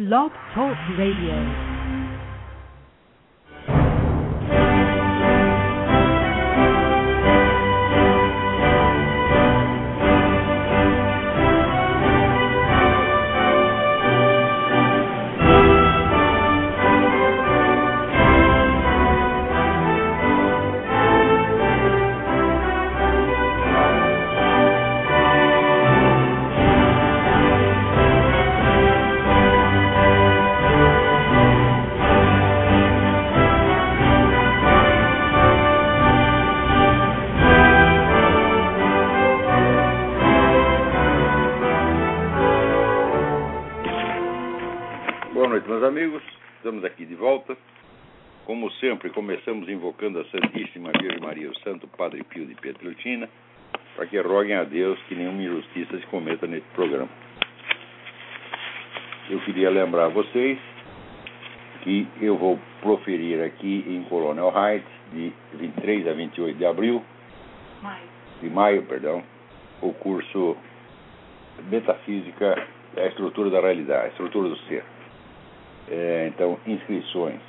Blog Talk Radio. Começamos invocando a Santíssima Virgem Maria, o Santo Padre Pio de Pietrelcina, para que roguem a Deus que nenhuma injustiça se cometa nesse programa. Eu queria lembrar a vocês que eu vou proferir aqui em Colonel Heights, de 23 a 28 de abril, de maio, perdão, o curso Metafísica da Estrutura da Realidade, a Estrutura do Ser. É, então, inscrições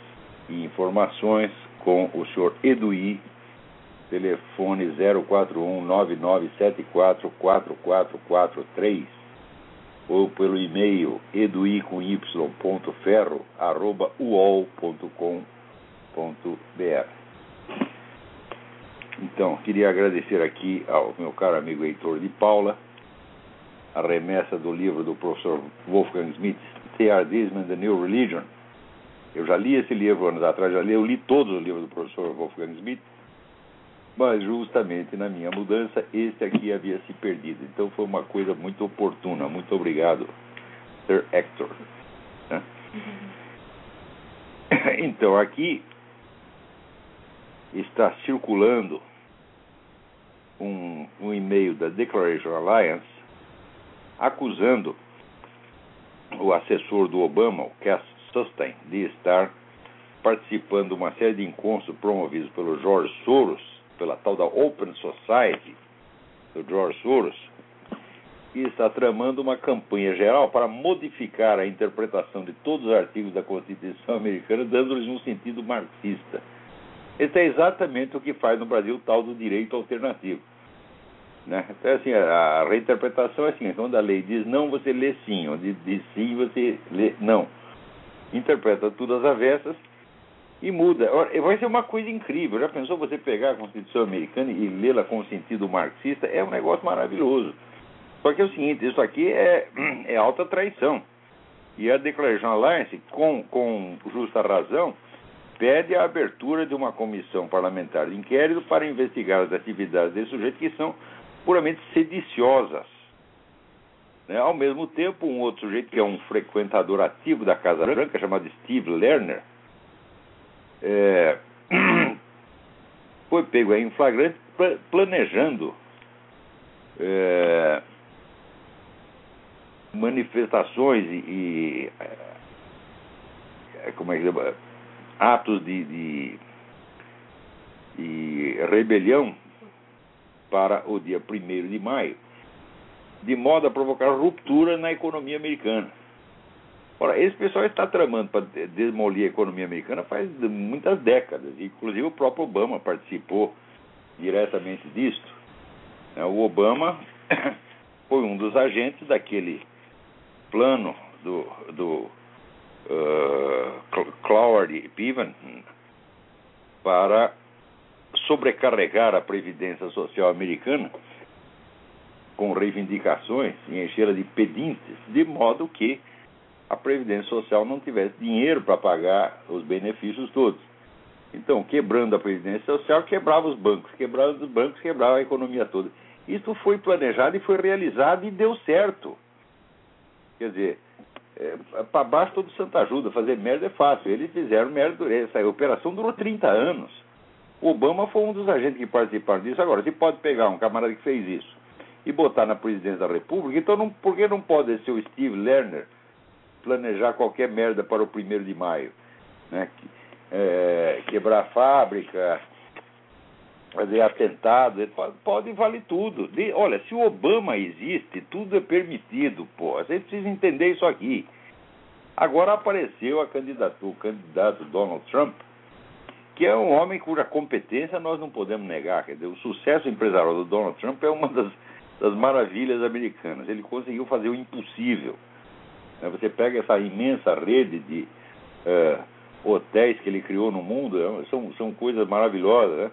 e informações com o senhor Eduí, telefone 041-9974-4443 ou pelo e-mail eduí com ferro, arroba uol.com.br. Então, queria agradecer aqui ao meu caro amigo Heitor de Paula a remessa do livro do professor Wolfgang Smith, Theardism and the New Religion. Eu já li esse livro anos atrás, já li, eu li todos os livros do professor Wolfgang Smith, mas justamente na minha mudança, esse aqui havia se perdido. Então foi uma coisa muito oportuna. Muito obrigado, Sir Hector. né? Então, aqui está circulando um, um e-mail da Declaration Alliance acusando o assessor do Obama, o Cass Sustain, de estar participando de uma série de encontros promovidos pelo George Soros, pela tal da Open Society do George Soros, e está tramando uma campanha geral para modificar a interpretação de todos os artigos da Constituição americana, dando-lhes um sentido marxista. Esse é exatamente o que faz no Brasil o tal do direito alternativo. Né? Então, assim, a reinterpretação é assim: quando a lei diz não, você lê sim, onde diz sim, você lê não. Interpreta tudo às avessas e muda. Vai ser uma coisa incrível. Já pensou você pegar a Constituição americana e lê-la com sentido marxista? É um negócio maravilhoso. Só que é o seguinte: isso aqui é, é alta traição. E a Declaration Alliance, com, com justa razão, pede a abertura de uma comissão parlamentar de inquérito para investigar as atividades desse sujeito que são puramente sediciosas. Né? Ao mesmo tempo, um outro sujeito que é um frequentador ativo da Casa Branca, chamado Steve Lerner, é, foi pego em flagrante pla- planejando é, manifestações e, e é, como é que chama? atos de, de, de rebelião para o dia 1 de maio, de modo a provocar ruptura na economia americana. Ora, esse pessoal está tramando para de- demolir a economia americana faz muitas décadas, inclusive o próprio Obama participou diretamente disto. né? O Obama foi um dos agentes daquele plano do, do uh, Cl- Cloward Piven para sobrecarregar a Previdência Social americana com reivindicações e enchê-la de pedintes, de modo que a Previdência Social não tivesse dinheiro para pagar os benefícios todos. Então, quebrando a Previdência Social, quebrava os bancos, quebrava os bancos, quebrava a economia toda. Isso foi planejado e foi realizado e deu certo. Quer dizer, é, para baixo todo santo ajuda, fazer merda é fácil. Eles fizeram merda, essa operação durou 30 anos. Obama foi um dos agentes que participaram disso. Agora, se pode pegar um camarada que fez isso e botar na presidência da República, então não, por que não pode ser o Steve Lerner planejar qualquer merda para o primeiro de maio? Né? É, quebrar a fábrica, fazer atentado, pode, pode vale tudo. De- olha, se o Obama existe, tudo é permitido, pô. Você precisa entender isso aqui. Agora apareceu a candidatura, o candidato Donald Trump, que é um homem cuja competência nós não podemos negar. Quer dizer, o sucesso empresarial do Donald Trump é uma das, das maravilhas americanas. Ele conseguiu fazer o impossível. Né, você pega essa imensa rede de uh, hotéis que ele criou no mundo, é, são, são coisas maravilhosas, né?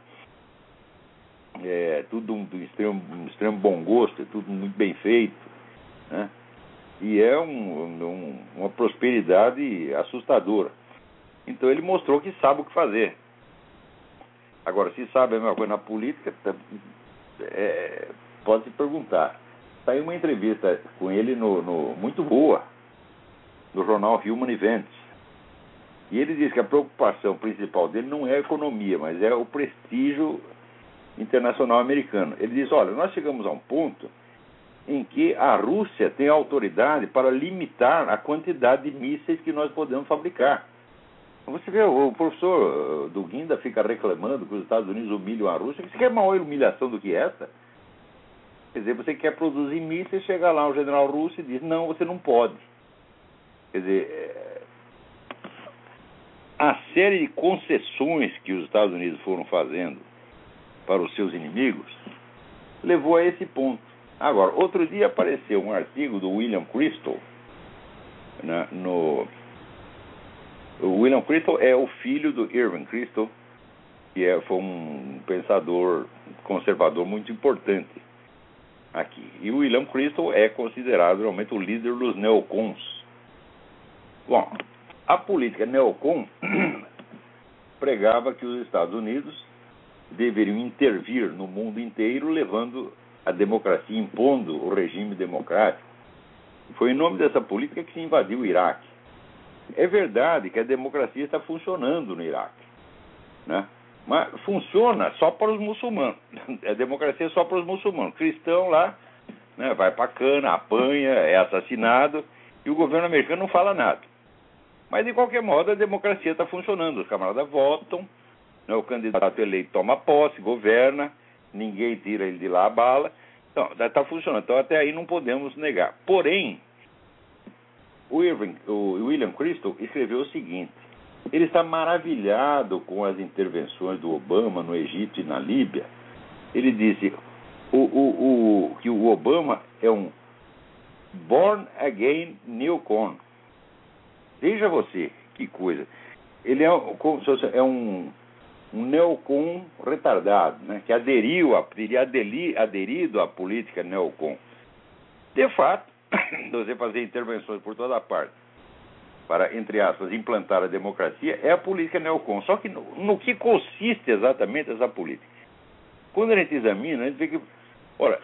É, tudo um, do extremo, um extremo bom gosto, é tudo muito bem feito, né? E é um, um, uma prosperidade assustadora. Então ele mostrou que sabe o que fazer. Agora, se sabe a mesma coisa na política, é, pode se perguntar. Saiu uma entrevista com ele no, no, muito boa no jornal Human Events. E ele diz que a preocupação principal dele não é a economia, mas é o prestígio internacional americano. Ele diz: olha, nós chegamos a um ponto em que a Rússia tem autoridade para limitar a quantidade de mísseis que nós podemos fabricar. Você vê, o professor uh, do Guinda fica reclamando que os Estados Unidos humilham a Rússia. Você quer maior humilhação do que essa? Quer dizer, você quer produzir mísseis, chega lá o general russo e diz: não, você não pode. Quer dizer, é, a série de concessões que os Estados Unidos foram fazendo para os seus inimigos levou a esse ponto. Agora, outro dia apareceu um artigo do William Crystal né, no. O William Crystal é o filho do Irving Crystal, que é, foi um pensador conservador muito importante aqui. E o William Crystal é considerado realmente o líder dos neocons Bom, a política neocon pregava que os Estados Unidos deveriam intervir no mundo inteiro, levando a democracia, impondo o regime democrático. Foi em nome dessa política que se invadiu o Iraque. É verdade que a democracia está funcionando no Iraque, né? Mas funciona só para os muçulmanos. A democracia é só para os muçulmanos. cristão lá né, vai para cana, apanha, é assassinado e o governo americano não fala nada. Mas, de qualquer modo, a democracia está funcionando. Os camaradas votam, né, o candidato eleito toma posse, governa, ninguém tira ele de lá a bala. Então, está funcionando. Então, até aí não podemos negar. Porém, o, Irving, o William Crystal escreveu o seguinte: ele está maravilhado com as intervenções do Obama no Egito e na Líbia. Ele disse o, o, o, que o Obama é um born again newcon Veja você, que coisa. Ele é, é um, um neocon retardado, né, que aderiu, a, teria aderi, aderido à política neocon. De fato, você fazer intervenções por toda parte para, entre aspas, implantar a democracia é a política neocon. Só que no, no que consiste exatamente essa política? Quando a gente examina, a gente vê que, ora,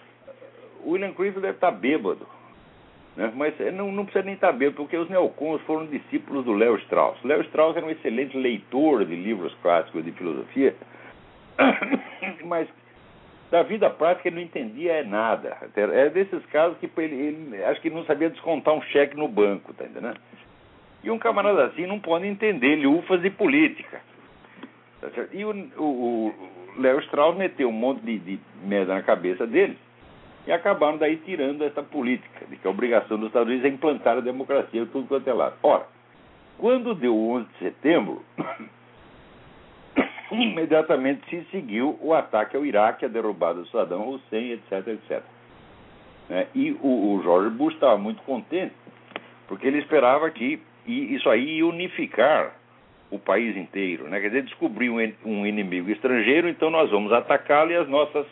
William Cliff deve estar bêbado né? Mas não, não precisa nem saber, porque os neocons foram discípulos do Léo Strauss. Léo Strauss era um excelente leitor de livros clássicos de filosofia, mas da vida prática ele não entendia nada. É desses casos que ele, ele acho que não sabia descontar um cheque no banco, tá entendendo? E um camarada assim não pode entender lufas de política. Tá e o, Léo Strauss meteu um monte de, de merda na cabeça dele e acabaram daí tirando essa política de que a obrigação dos Estados Unidos é implantar a democracia em tudo quanto é lado. Ora, quando deu o 11 de setembro, imediatamente se seguiu o ataque ao Iraque, a derrubada do Saddam Hussein, etc, etc. Né? E o, o George Bush estava muito contente, porque ele esperava que isso aí unificar o país inteiro, né? quer dizer, descobrir um inimigo estrangeiro, então nós vamos atacá-lo e as nossas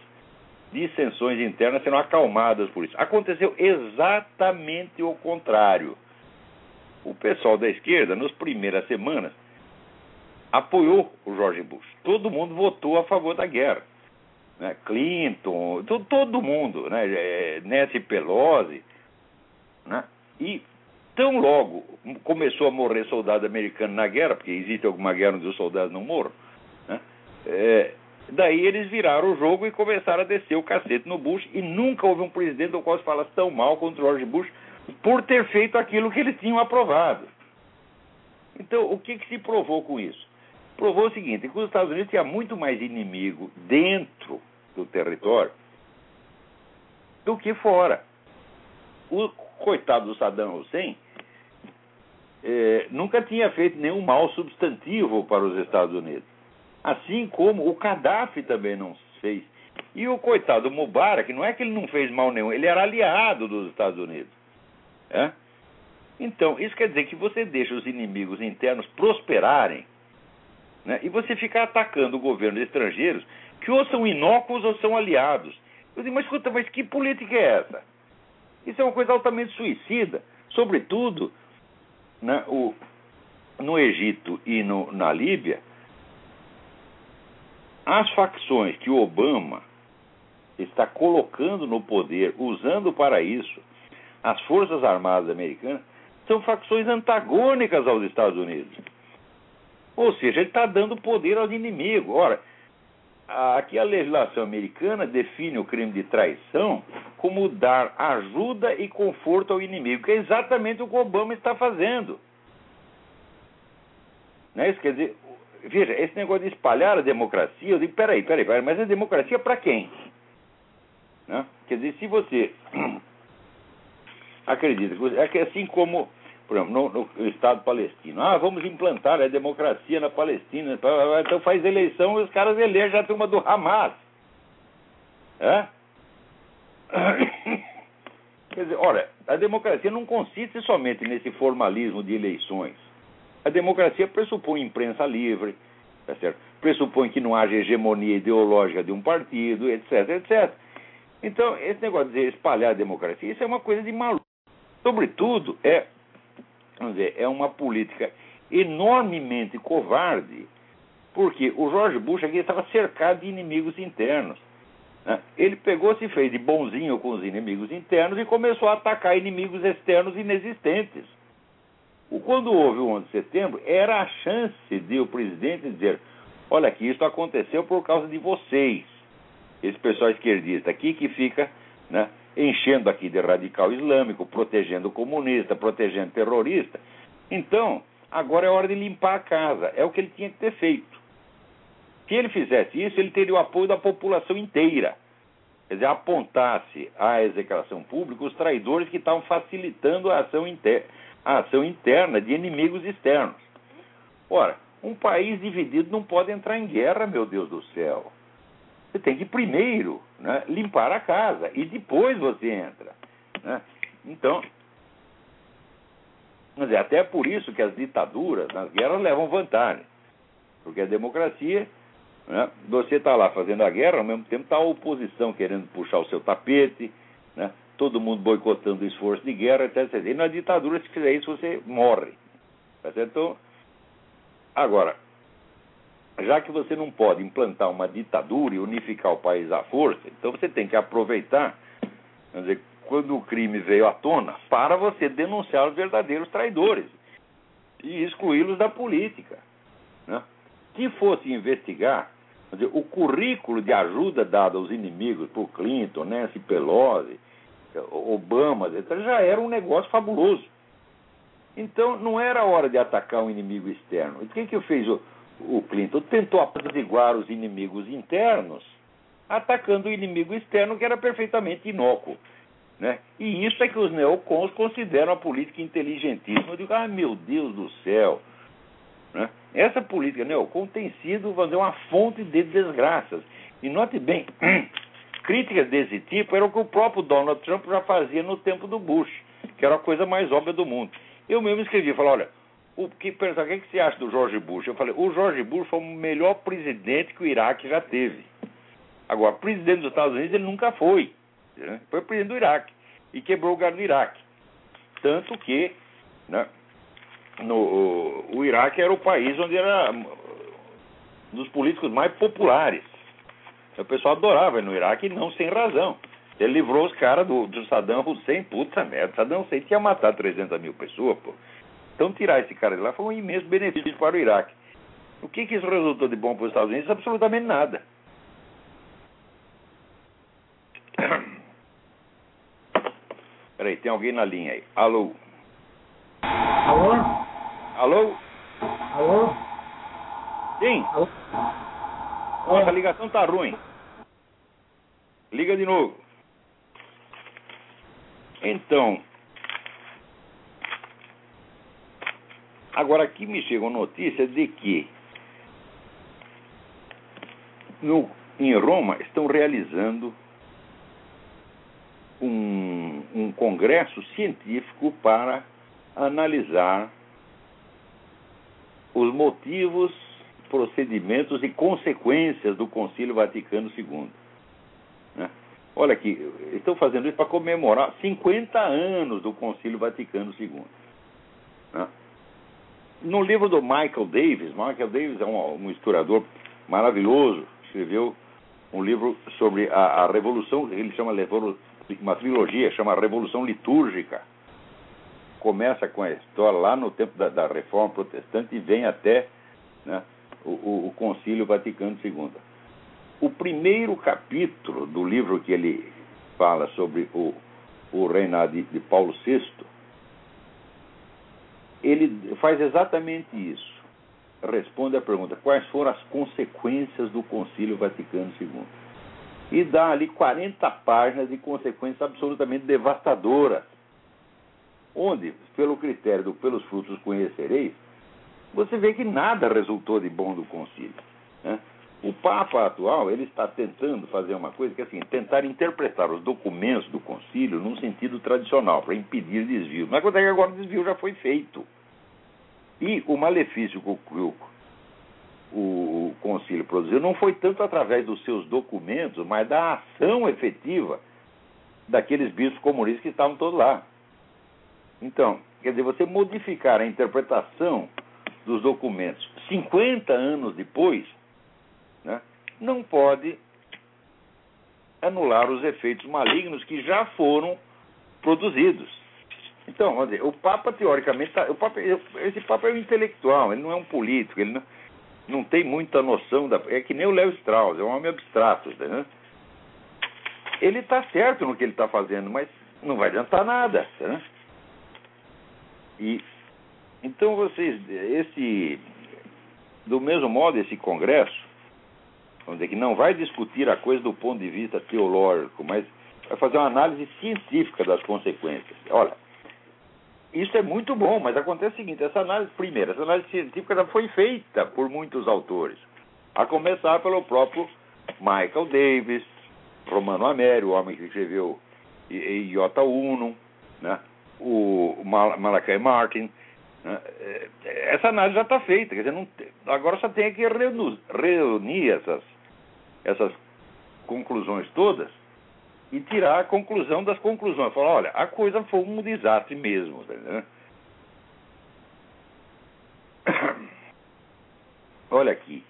dissensões internas serão acalmadas por isso. Aconteceu exatamente o contrário. O pessoal da esquerda, nas primeiras semanas, apoiou o George Bush. Todo mundo votou a favor da guerra. Né? Clinton, todo, todo mundo, né? É, Nancy Pelosi. Né? E tão logo começou a morrer soldado americano na guerra, porque existe alguma guerra onde os soldados não morram, né? é, Daí eles viraram o jogo e começaram a descer o cacete no Bush e nunca houve um presidente do qual se fala tão mal contra o George Bush por ter feito aquilo que eles tinham aprovado. Então, o que, que se provou com isso? Provou o seguinte, que os Estados Unidos tinham muito mais inimigo dentro do território do que fora. O coitado do Saddam Hussein eh, nunca tinha feito nenhum mal substantivo para os Estados Unidos. Assim como o Gaddafi também não fez. E o coitado Mubarak, não é que ele não fez mal nenhum, ele era aliado dos Estados Unidos. É? Então, isso quer dizer que você deixa os inimigos internos prosperarem né, e você fica atacando governos estrangeiros que ou são inócuos ou são aliados. Eu digo, mas escuta, mas que política é essa? Isso é uma coisa altamente suicida. Sobretudo, né, o, no Egito e no, na Líbia, as facções que o Obama está colocando no poder, usando para isso as Forças Armadas Americanas, são facções antagônicas aos Estados Unidos. Ou seja, ele está dando poder aos inimigos. Ora, aqui a legislação americana define o crime de traição como dar ajuda e conforto ao inimigo, que é exatamente o que o Obama está fazendo. Não é isso? Quer dizer, veja, esse negócio de espalhar a democracia, eu digo, peraí, peraí, peraí mas a democracia para quem? Né? Quer dizer, se você acredita é que assim como, por exemplo, no, no, Estado palestino, ah, vamos implantar a democracia na Palestina, então faz eleição e os caras elegem a turma do Hamas. É? Quer dizer, olha, a democracia não consiste somente nesse formalismo de eleições. A democracia pressupõe imprensa livre, tá certo? pressupõe que não haja hegemonia ideológica de um partido, etc, etc. Então, esse negócio de espalhar a democracia, isso é uma coisa de maluco. Sobretudo, é, vamos dizer, é uma política enormemente covarde, porque o George Bush aqui estava cercado de inimigos internos. Né? Ele pegou, se fez de bonzinho com os inimigos internos e começou a atacar inimigos externos inexistentes. Quando houve o 11 de setembro, era a chance de o presidente dizer: olha aqui, isso aconteceu por causa de vocês, esse pessoal esquerdista aqui que fica né, enchendo aqui de radical islâmico, protegendo comunista, protegendo terrorista. Então, agora é hora de limpar a casa. É o que ele tinha que ter feito. Se ele fizesse isso, ele teria o apoio da população inteira. Quer dizer, apontasse à execração pública os traidores que estavam facilitando a ação, a ação interna de inimigos externos. Ora, um país dividido não pode entrar em guerra, meu Deus do céu. Você tem que primeiro né, limpar a casa e depois você entra. Né? Então, dizer, até por isso que as ditaduras nas guerras levam vantagem. Porque a democracia, né, você está lá fazendo a guerra, ao mesmo tempo está a oposição querendo puxar o seu tapete, né, todo mundo boicotando o esforço de guerra, etc. E na ditadura, se fizer isso, você morre. Tá certo? Então, agora, já que você não pode implantar uma ditadura e unificar o país à força, então você tem que aproveitar, dizer, quando o crime veio à tona, para você denunciar os verdadeiros traidores e excluí-los da política. Né? Se fosse investigar dizer, o currículo de ajuda dado aos inimigos por Clinton, Nancy Pelosi, Obama, etc., já era um negócio fabuloso. Então, não era hora de atacar um inimigo externo. O que, que fez o, o Clinton tentou apaziguar os inimigos internos, atacando o inimigo externo, que era perfeitamente inócuo. Né? E isso é que os neocons consideram a política inteligentíssima. Eu digo, ah, meu Deus do céu. Né? Essa política neocon tem sido fazer uma fonte de desgraças. E note bem, críticas desse tipo era o que o próprio Donald Trump já fazia no tempo do Bush, que era a coisa mais óbvia do mundo. Eu mesmo escrevi, falei, olha, o que, pensa, o que, você acha do George Bush? Eu falei, o George Bush foi o melhor presidente que o Iraque já teve. Agora, presidente dos Estados Unidos ele nunca foi. Né? Foi presidente do Iraque e quebrou o lugar do Iraque. Tanto que né, no, o, o Iraque era o país onde era um dos políticos mais populares. O pessoal adorava ele no Iraque não sem razão. Ele livrou os caras do, do Saddam Hussein, puta merda. Saddam Hussein tinha matado 300 mil pessoas, pô. Então, tirar esse cara de lá foi um imenso benefício para o Iraque. O que, que isso resultou de bom para os Estados Unidos? Absolutamente nada. Peraí, tem alguém na linha aí. Alô? Alô? Alô? Alô? Sim? Alô? Nossa, a ligação tá ruim. Liga de novo. Agora, aqui me chegou notícia de que no, em Roma estão realizando um, um congresso científico para analisar os motivos, procedimentos e consequências do Concílio Vaticano II. Né? Olha aqui, estão fazendo isso para comemorar 50 anos do Concílio Vaticano II. Né? No livro do Michael Davis, Michael Davis é um, um historiador maravilhoso, escreveu um livro sobre a, a revolução, ele chama uma trilogia, chama Revolução Litúrgica. Começa com a história lá no tempo da, da Reforma Protestante e vem até né, o, o, Concílio Vaticano II. O primeiro capítulo do livro que ele fala sobre o, o reinado de, de Paulo VI, ele faz exatamente isso. Responde à pergunta: quais foram as consequências do Concílio Vaticano II? E dá ali 40 páginas de consequências absolutamente devastadoras. Onde, pelo critério do pelos frutos conhecereis, você vê que nada resultou de bom do concílio. Né? O Papa atual ele está tentando fazer uma coisa que é assim, tentar interpretar os documentos do concílio num sentido tradicional, para impedir desvio. Mas quando é que agora o desvio já foi feito. E o malefício que o, o, concílio produziu não foi tanto através dos seus documentos, mas da ação efetiva daqueles bispos comunistas que estavam todos lá. Então, quer dizer, você modificar a interpretação dos documentos 50 anos depois né, não pode anular os efeitos malignos que já foram produzidos. Então, vamos dizer, o Papa, teoricamente, tá, o Papa, esse Papa é um intelectual, ele não é um político, ele não, não tem muita noção da. É que nem o Léo Strauss, é um homem abstrato, né? Ele está certo no que ele está fazendo, mas não vai adiantar nada. Né? E então vocês, esse, do mesmo modo, esse congresso vamos dizer que não vai discutir a coisa do ponto de vista teológico, mas vai fazer uma análise científica das consequências. Olha, isso é muito bom, mas acontece o seguinte: essa análise, primeiro, essa análise científica já foi feita por muitos autores, a começar pelo próprio Michael Davis, Romano Amério, o homem que escreveu Iota Uno, né? o Malachi Martin. Né? Essa análise já está feita, quer dizer, não, agora só tem que reunir essas essas conclusões todas e tirar a conclusão das conclusões. Falar, olha, a coisa foi um desastre mesmo. Né? Olha aqui,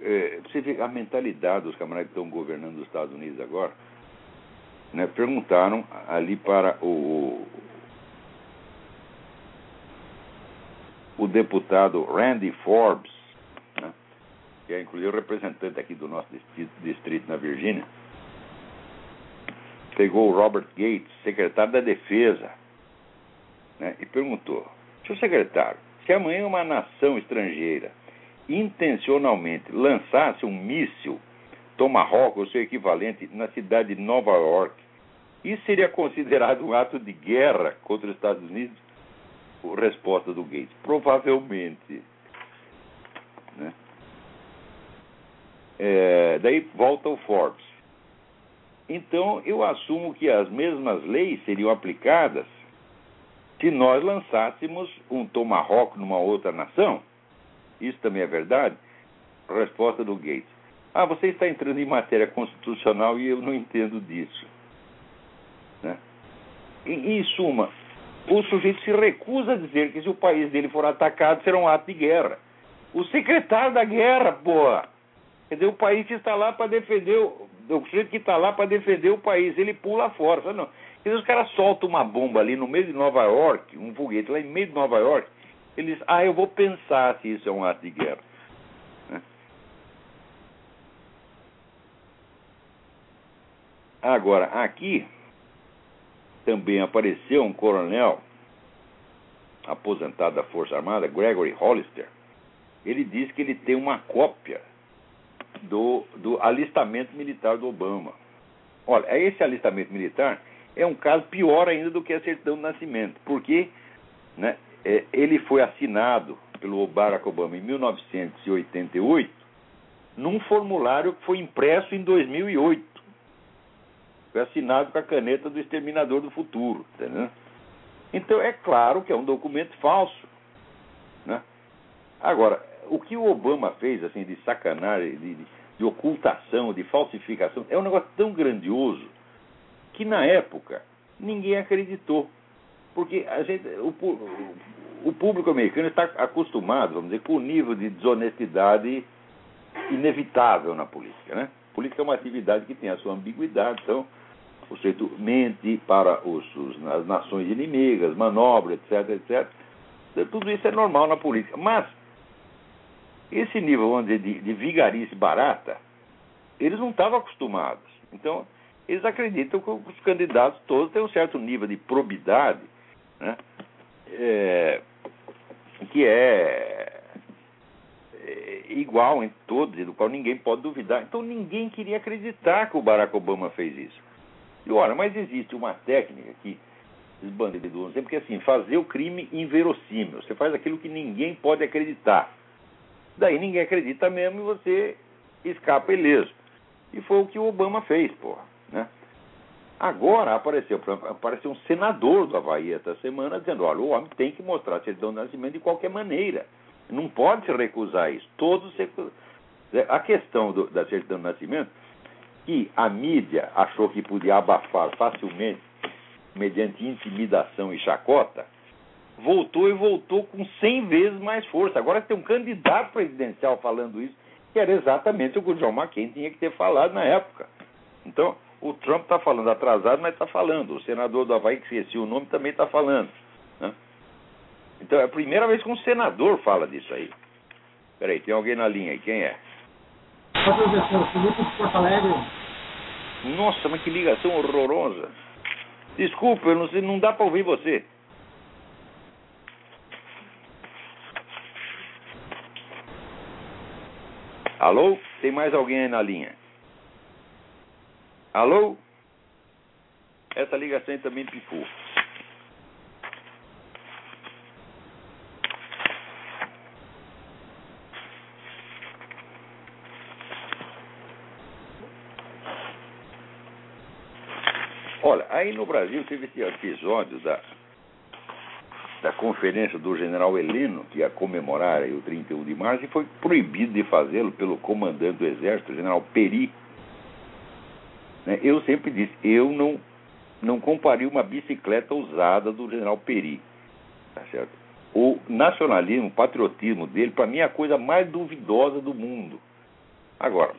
é, você vê a mentalidade dos camaradas que estão governando os Estados Unidos agora. Né, perguntaram ali para o, o deputado Randy Forbes que é inclusive representante aqui do nosso distrito na Virgínia, pegou o Robert Gates, secretário da Defesa, né, e perguntou: Seu secretário, se amanhã uma nação estrangeira intencionalmente lançasse um míssil Tomahawk ou seu equivalente na cidade de Nova York, isso seria considerado um ato de guerra contra os Estados Unidos? Resposta do Gates: provavelmente. Né? É, daí volta o Forbes. Então, eu assumo que as mesmas leis seriam aplicadas se nós lançássemos um Tomahawk numa outra nação. Isso também é verdade? Resposta do Gates. Ah, você está entrando em matéria constitucional e eu não entendo disso. Né? Em, em suma, o sujeito se recusa a dizer que se o país dele for atacado será um ato de guerra. O secretário da guerra, porra! Quer dizer, o país que está lá para defender, o, o sujeito que está lá para defender o país, ele pula fora. Sabe não? Quer dizer, os caras soltam uma bomba ali no meio de Nova York, um foguete lá em meio de Nova York, eles, ah, eu vou pensar se isso é um ato de guerra. Né? Agora, aqui também apareceu um coronel aposentado da Força Armada, Gregory Hollister. Ele diz que ele tem uma cópia do, do alistamento militar do Obama. Olha, esse alistamento militar é um caso pior ainda do que a certidão de nascimento, porque né, é, ele foi assinado pelo Barack Obama em 1988 num formulário que foi impresso em 2008. Foi assinado com a caneta do Exterminador do Futuro, entendeu? Então é claro que é um documento falso, né? Agora, o que o Obama fez assim de sacanagem, de, de ocultação, de falsificação, é um negócio tão grandioso que na época ninguém acreditou. Porque a gente, o, o público americano está acostumado, vamos dizer, com o nível de desonestidade inevitável na política. Né? A política é uma atividade que tem a sua ambiguidade, então o sujeito mente para os, os, as nações inimigas, manobra, etc, etc. Tudo isso é normal na política. Mas esse nível dizer, de, de vigarice barata, eles não estavam acostumados. Então, eles acreditam que os candidatos todos têm um certo nível de probidade, né? É, que é, é, igual em todos e do qual ninguém pode duvidar. Então ninguém queria acreditar que o Barack Obama fez isso. E ora, mas existe uma técnica que os bandidos usam, porque assim, fazer o crime inverossímil. Você faz aquilo que ninguém pode acreditar. Daí ninguém acredita mesmo e você escapa ileso. E foi o que o Obama fez, porra. Né? Agora apareceu, apareceu um senador do Havaí esta semana dizendo: olha, o homem tem que mostrar a certidão de nascimento de qualquer maneira. Não pode se recusar isso. Todos se... A questão do, da certidão de nascimento, que a mídia achou que podia abafar facilmente, mediante intimidação e chacota, voltou e voltou com 100 vezes mais força. Agora tem um candidato presidencial falando isso, que era exatamente o que o John McCain tinha que ter falado na época. Então, o Trump está falando atrasado, mas está falando. O senador do Havaí, que esqueci o nome, também está falando. Né? Então é a primeira vez que um senador fala disso aí. Peraí, tem alguém na linha aí. Quem é? Professor, Felipe de Porto Alegre. Nossa, mas que ligação horrorosa. Desculpa, eu não, sei, não dá para ouvir você. Alô? Tem mais alguém aí na linha? Alô? Essa ligação também pifou. Olha, aí no Brasil teve esse episódio da, da conferência do general Heleno, que ia comemorar o 31 de março, e foi proibido de fazê-lo pelo comandante do Exército, o general Peri, né? Eu sempre disse, eu não, não comparei uma bicicleta usada do general Peri. Tá certo? O nacionalismo, o patriotismo dele, para mim, é a coisa mais duvidosa do mundo. Agora,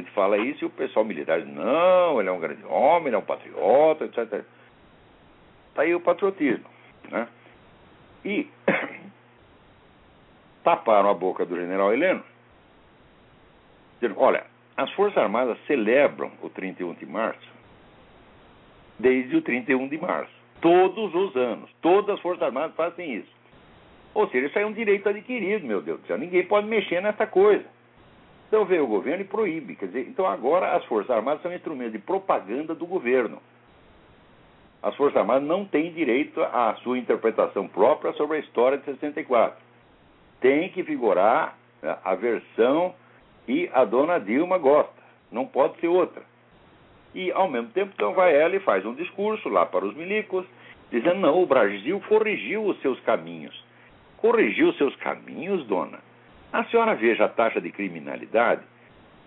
gente fala isso e o pessoal militar diz, não, ele é um grande homem, ele é um patriota, etc. Está aí o patriotismo. Né? E taparam a boca do general Heleno, dizendo, olha, as Forças Armadas celebram o 31 de março desde o 31 de março. Todos os anos. Todas as Forças Armadas fazem isso. Ou seja, isso é um direito adquirido, meu Deus do céu. Ninguém pode mexer nessa coisa. Então veio o governo e proíbe. Quer dizer, então agora as Forças Armadas são instrumentos de propaganda do governo. As Forças Armadas não têm direito à sua interpretação própria sobre a história de 64. Tem que vigorar a versão e a dona Dilma gosta, não pode ser outra. E, ao mesmo tempo, então vai ela e faz um discurso lá para os milicos, dizendo: não, o Brasil corrigiu os seus caminhos. Corrigiu os seus caminhos, dona? A senhora veja a taxa de criminalidade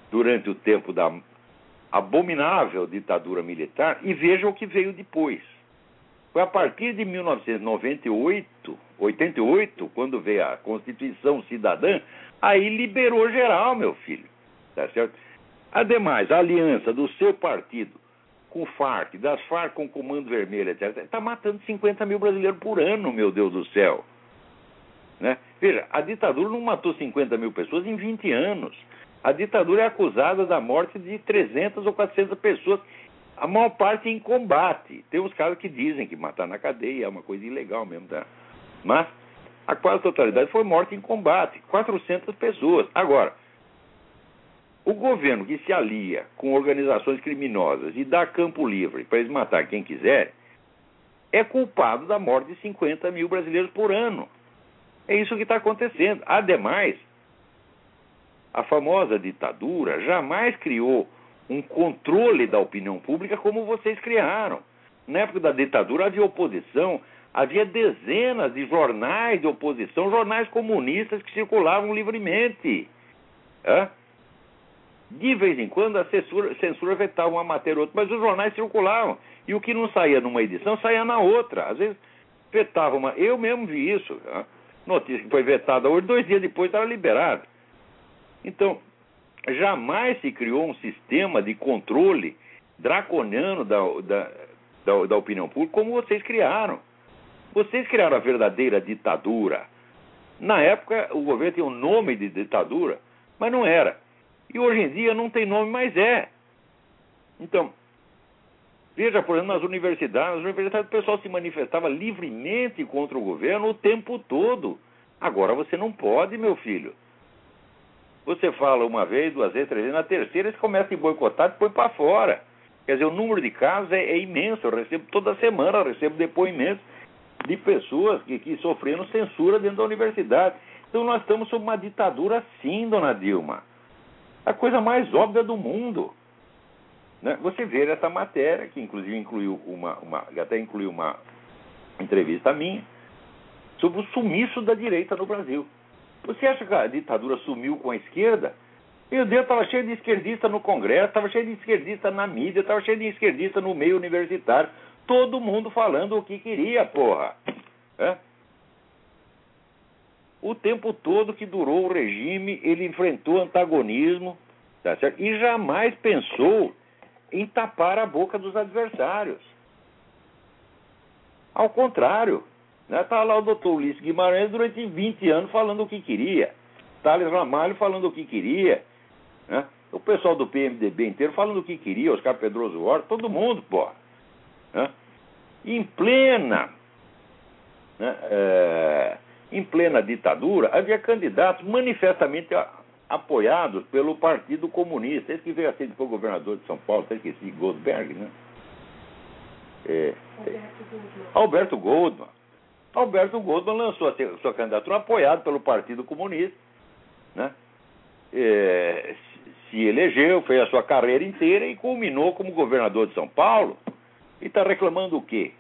durante o tempo da abominável ditadura militar e veja o que veio depois. Foi a partir de 1998, 88, quando veio a Constituição Cidadã, aí liberou geral, meu filho. Tá certo? Ademais, a aliança do seu partido com o FARC, das FARC com o Comando Vermelho, etc., está matando 50 mil brasileiros por ano, meu Deus do céu. Né? Veja, a ditadura não matou 50 mil pessoas em 20 anos. A ditadura é acusada da morte de 300 ou 400 pessoas, a maior parte em combate. Tem uns caras que dizem que matar na cadeia é uma coisa ilegal mesmo, tá? Mas a quase totalidade foi morta em combate 400 pessoas. Agora, o governo que se alia com organizações criminosas e dá campo livre para eles matar quem quiser, é culpado da morte de 50 mil brasileiros por ano. É isso que está acontecendo. Ademais, a famosa ditadura jamais criou um controle da opinião pública como vocês criaram. Na época da ditadura havia oposição, havia dezenas de jornais de oposição, jornais comunistas que circulavam livremente. De vez em quando a censura, censura vetava uma matéria ou outra, mas os jornais circulavam. E o que não saía numa edição saía na outra. Às vezes vetava uma. Eu mesmo vi isso. Notícia que foi vetada hoje, dois dias depois estava liberada. Então, jamais se criou um sistema de controle draconiano da, da, da, da opinião pública como vocês criaram. Vocês criaram a verdadeira ditadura. Na época, o governo tinha um nome de ditadura, mas não era. E hoje em dia não tem nome, mas é. Então, veja, por exemplo, nas universidades, nas universidades o pessoal se manifestava livremente contra o governo o tempo todo. Agora você não pode, meu filho. Você fala uma vez, duas vezes, três vezes, na terceira eles começam a boicotar e põe para fora. Quer dizer, o número de casos é, é, imenso. Eu recebo toda semana, recebo depoimentos de pessoas que, que sofreram censura dentro da universidade. Então nós estamos sob uma ditadura sim, dona Dilma. A coisa mais óbvia do mundo. Né? Você vê essa matéria, que inclusive incluiu uma, uma até incluiu uma entrevista minha, sobre o sumiço da direita no Brasil. Você acha que a ditadura sumiu com a esquerda? Meu Deus, estava cheio de esquerdista no Congresso, estava cheio de esquerdista na mídia, estava cheio de esquerdista no meio universitário. Todo mundo falando o que queria, porra. É? O tempo todo que durou o regime, ele enfrentou antagonismo tá certo? e jamais pensou em tapar a boca dos adversários. Ao contrário, Estava né? Tá lá o doutor Ulisses Guimarães durante 20 anos falando o que queria. Thales Ramalho falando o que queria. Né? O pessoal do PMDB inteiro falando o que queria, Oscar Pedroso Horta, todo mundo, pô. Né? Em plena. É, em plena ditadura, havia candidatos manifestamente apoiados pelo Partido Comunista. Esse que veio assim depois governador de São Paulo, até esqueci, Goldberg, né? É, Alberto Goldman. Alberto Goldman lançou a sua candidatura apoiado pelo Partido Comunista, né? É, se elegeu, fez a sua carreira inteira e culminou como governador de São Paulo. E está reclamando o quê?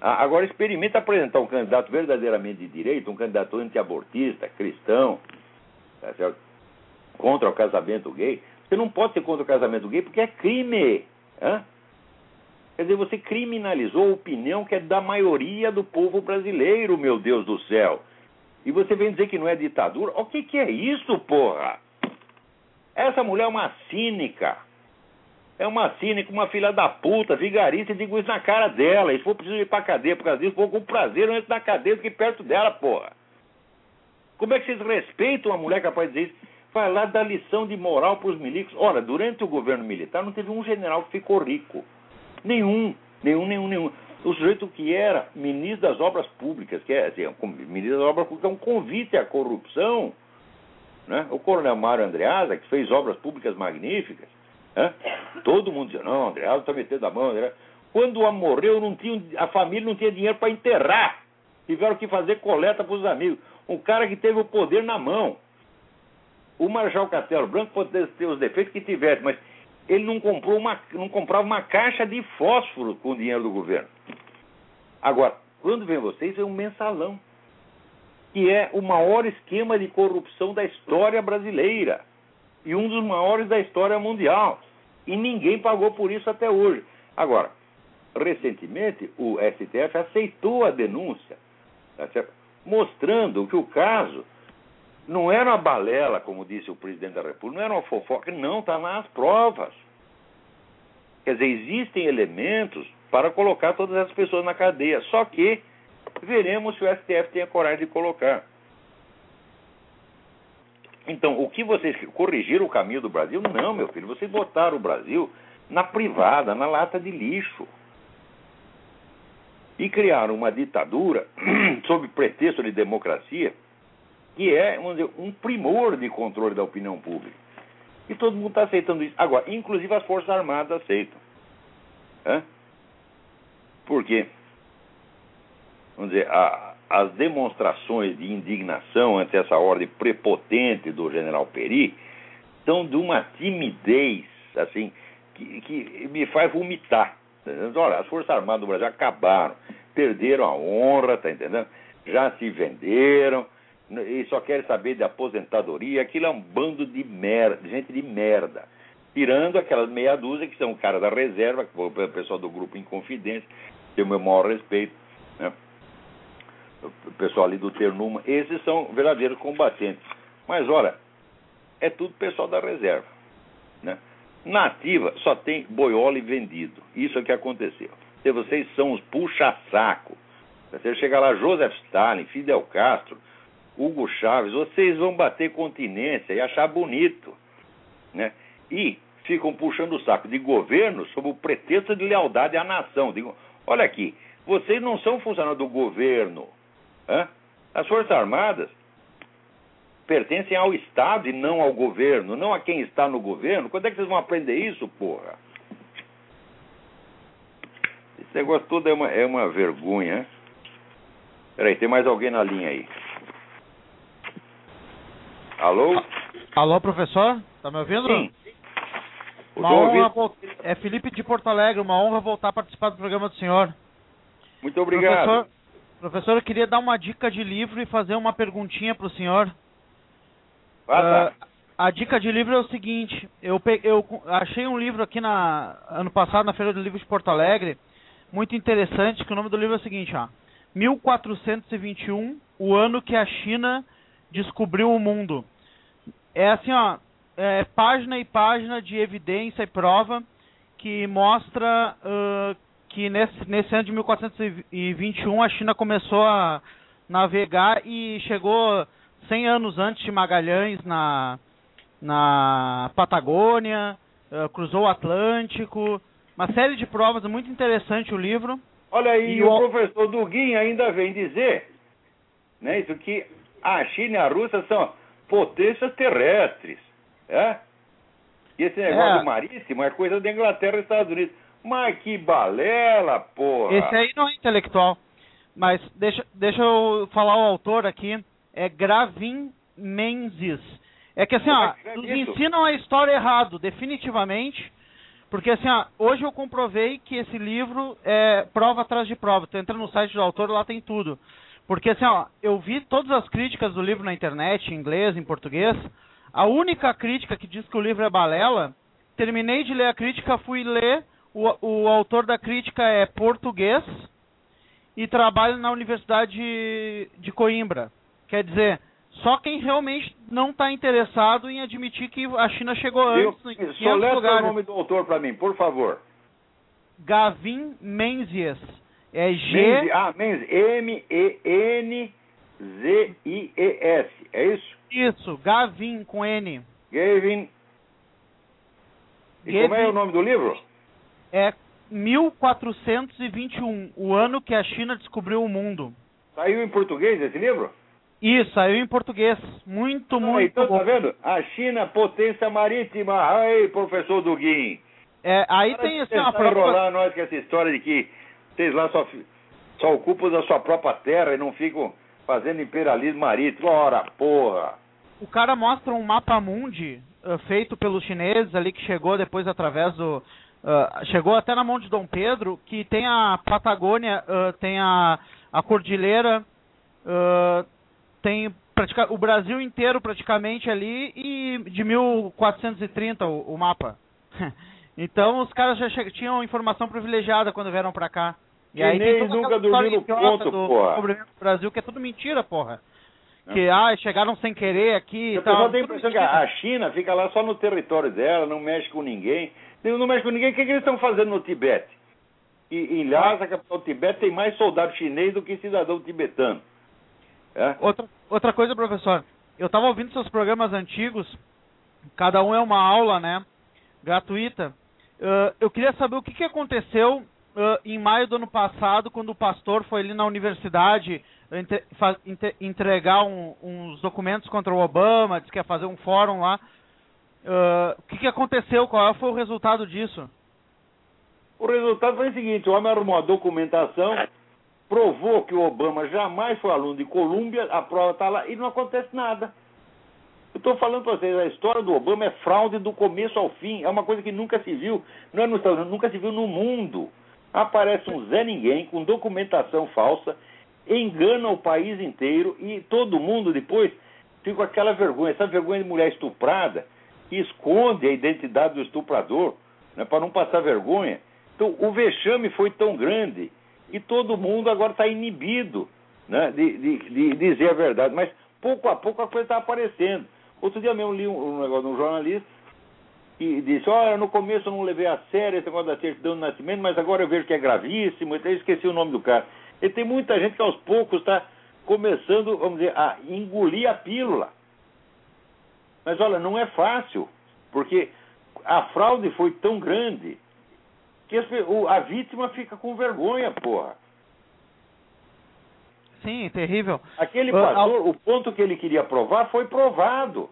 Agora experimenta apresentar um candidato verdadeiramente de direita, um candidato antiabortista, cristão, tá certo? Contra o casamento gay. Você não pode ser contra o casamento gay porque é crime. Hein? Quer dizer, você criminalizou a opinião que é da maioria do povo brasileiro, meu Deus do céu. E você vem dizer que não é ditadura? O que, que é isso, porra? Essa mulher é uma cínica. É uma cínica, uma filha da puta, vigarista, e digo isso na cara dela. E se for preciso ir pra cadeia por causa disso, vou com prazer, eu entro na cadeia do que perto dela, porra. Como é que vocês respeitam uma mulher capaz de dizer isso? Vai lá dar lição de moral pros milicos. Ora, durante o governo militar não teve um general que ficou rico. Nenhum, nenhum, nenhum, nenhum. O sujeito que era ministro das Obras Públicas, que é assim, ministro das Obras Públicas, é um convite à corrupção. Né? O coronel Mário Andreasa, que fez obras públicas magníficas, né? todo mundo dizia, não, Andreasa está metendo a mão. Andreasa. Quando a morreu, não tinha, a família não tinha dinheiro para enterrar. Tiveram que fazer coleta para os amigos. Um cara que teve o poder na mão. O Marechal Castelo Branco pode ter os defeitos que tivesse, mas ele não, comprou uma, não comprava uma caixa de fósforo com o dinheiro do governo. Agora, quando vem vocês, é um mensalão, que é o maior esquema de corrupção da história brasileira e um dos maiores da história mundial. E ninguém pagou por isso até hoje. Agora, recentemente, o STF aceitou a denúncia, tá mostrando que o caso não era uma balela, como disse o presidente da República, não era uma fofoca, não, está nas provas. Quer dizer, existem elementos para colocar todas essas pessoas na cadeia. Só que veremos se o STF tem a coragem de colocar. Então, o que vocês corrigiram o caminho do Brasil? Não, meu filho, vocês botaram o Brasil na privada, na lata de lixo. E criaram uma ditadura sob pretexto de democracia que é dizer, um primor de controle da opinião pública. E todo mundo está aceitando isso. Agora, inclusive as Forças Armadas aceitam. Hã? Por quê? vamos dizer, a, as demonstrações de indignação ante essa ordem prepotente do general Peri são de uma timidez, assim, que, que me faz vomitar. Tá Olha, as Forças Armadas do Brasil acabaram, perderam a honra, tá entendendo? Já se venderam e só querem saber de aposentadoria. Aquilo é um bando de merda, gente de merda. Tirando aquelas meia dúzia que são o cara da reserva, que o pessoal do grupo Inconfidência, tem o meu maior respeito, né? o pessoal ali do Ternuma, esses são verdadeiros combatentes. Mas olha, é tudo pessoal da reserva. Né? Na ativa só tem boiole vendido. Isso é o que aconteceu. Se vocês são os puxa-saco. Você chegar lá, Joseph Stalin, Fidel Castro, Hugo Chaves, vocês vão bater continência e achar bonito. Né? E ficam puxando o saco de governo sob o pretexto de lealdade à nação. Digo, olha aqui, vocês não são funcionários do governo. Hein? As Forças Armadas pertencem ao Estado e não ao governo, não a quem está no governo. Quando é que vocês vão aprender isso, porra? Esse negócio todo é uma, é uma vergonha. Peraí, tem mais alguém na linha aí. Alô? Alô, professor? Tá me ouvindo? Sim. Uma honra, é Felipe de Porto Alegre, uma honra voltar a participar do programa do senhor. Muito obrigado. Professor, professor eu queria dar uma dica de livro e fazer uma perguntinha para o senhor. Ah, Uh, a dica de livro é o seguinte: eu, eu achei um livro aqui na ano passado na Feira do Livro de Porto Alegre, muito interessante, que o nome do livro é o seguinte, ó. 1421, o ano que a China descobriu o mundo. É assim, ó, é, página e página de evidência e prova que mostra uh, que nesse, nesse ano de 1421 a China começou a navegar e chegou 100 anos antes de Magalhães na, na Patagônia, uh, cruzou o Atlântico, uma série de provas, é muito interessante o livro. Olha aí, E o o- professor Duguin ainda vem dizer né, isso que a China e a Rússia são potências terrestres. É? E esse negócio É. do marítimo é coisa da Inglaterra e Estados Unidos. Mas que balela, porra! Esse aí não é intelectual. Mas deixa, deixa eu falar o autor aqui. É Gravin Menzies. É que assim, ó, é nos ensinam a história errado, definitivamente. Porque assim, ó, hoje eu comprovei que esse livro é prova atrás de prova. Tu entra no site do autor, lá tem tudo. Porque assim, ó, eu vi todas as críticas do livro na internet, em inglês, em português. A única crítica que diz que o livro é balela, terminei de ler a crítica, fui ler, o, o autor da crítica é português e trabalha na Universidade de, Coimbra. Quer dizer, só quem realmente não está interessado em admitir que a China chegou Eu, antes em 500 soletra o lugares. nome do autor para mim, por favor. Gavin Menzies. É G. Menzi- ah, Menzi, M-E-N-Z-I-E-S. É isso? Isso, Gavin com N. Gavin. E Gavin- como é o nome do livro? É 1421, o ano que a China descobriu o mundo. Saiu em português esse livro? Isso, saiu em português. Muito, Ah, muito então, bom. tá vendo? A China, potência marítima. Ai, professor Duguin. É, aí Para tem assim, uma prova. enrolar nós com essa história de que vocês lá só, só ocupam da sua própria terra e não ficam fazendo imperialismo marítimo. Ora, porra. O cara mostra um mapa mundi ah, feito pelos chineses ali que chegou depois através do ah, chegou até na mão de Dom Pedro que tem a Patagônia, ah, tem a, a cordilheira, tem pratica- o Brasil inteiro praticamente ali e de 1430 o, o mapa. então os caras já tinham informação privilegiada quando vieram pra cá. E aí tem nunca dormiu no ponto, do porra. do Brasil que é tudo mentira, porra. Não. Que ah, chegaram sem querer aqui e tal. tem a impressão que a China fica lá só no território dela, não mexe com ninguém. Não mexe com ninguém, o que, que eles estão fazendo no Tibete? E, em Lhasa, a capital do Tibete, tem mais soldado chinês do que cidadão tibetano. É? Outra, outra coisa, professor. Eu tava ouvindo seus programas antigos. Cada um é uma aula, né? Gratuita. Ah, eu queria saber o que, que aconteceu ah, em maio do ano passado, quando o pastor foi ali na universidade entre- inte- entregar um- uns documentos contra o Obama, disse que ia fazer um fórum lá. Ah, o que, que aconteceu? Qual foi o resultado disso? O resultado foi o seguinte: o homem arrumou a documentação provou que o Obama jamais foi aluno de Colômbia, a prova está lá e não acontece nada. Eu estou falando para vocês, a história do Obama é fraude do começo ao fim. É uma coisa que nunca se viu, não é nos Estados Unidos, nunca se viu no mundo. Aparece um Zé Ninguém com documentação falsa, engana o país inteiro e todo mundo depois fica com aquela vergonha, essa vergonha de mulher estuprada, que esconde a identidade do estuprador, né, para não passar vergonha. Então, o vexame foi tão grande e todo mundo agora está inibido né, de, de, de, dizer a verdade. Mas pouco a pouco a coisa está aparecendo. Outro dia mesmo li um, um negócio de um jornalista e disse: Olha, no começo eu não levei a sério esse negócio da certidão de nascimento, mas agora eu vejo que é gravíssimo. Então eu esqueci o nome do cara. E tem muita gente que aos poucos está começando, vamos dizer, a engolir a pílula. Mas olha, não é fácil, porque a fraude foi tão grande que a vítima fica com vergonha, porra. Sim, terrível. Aquele pastor, o ponto que ele queria provar foi provado.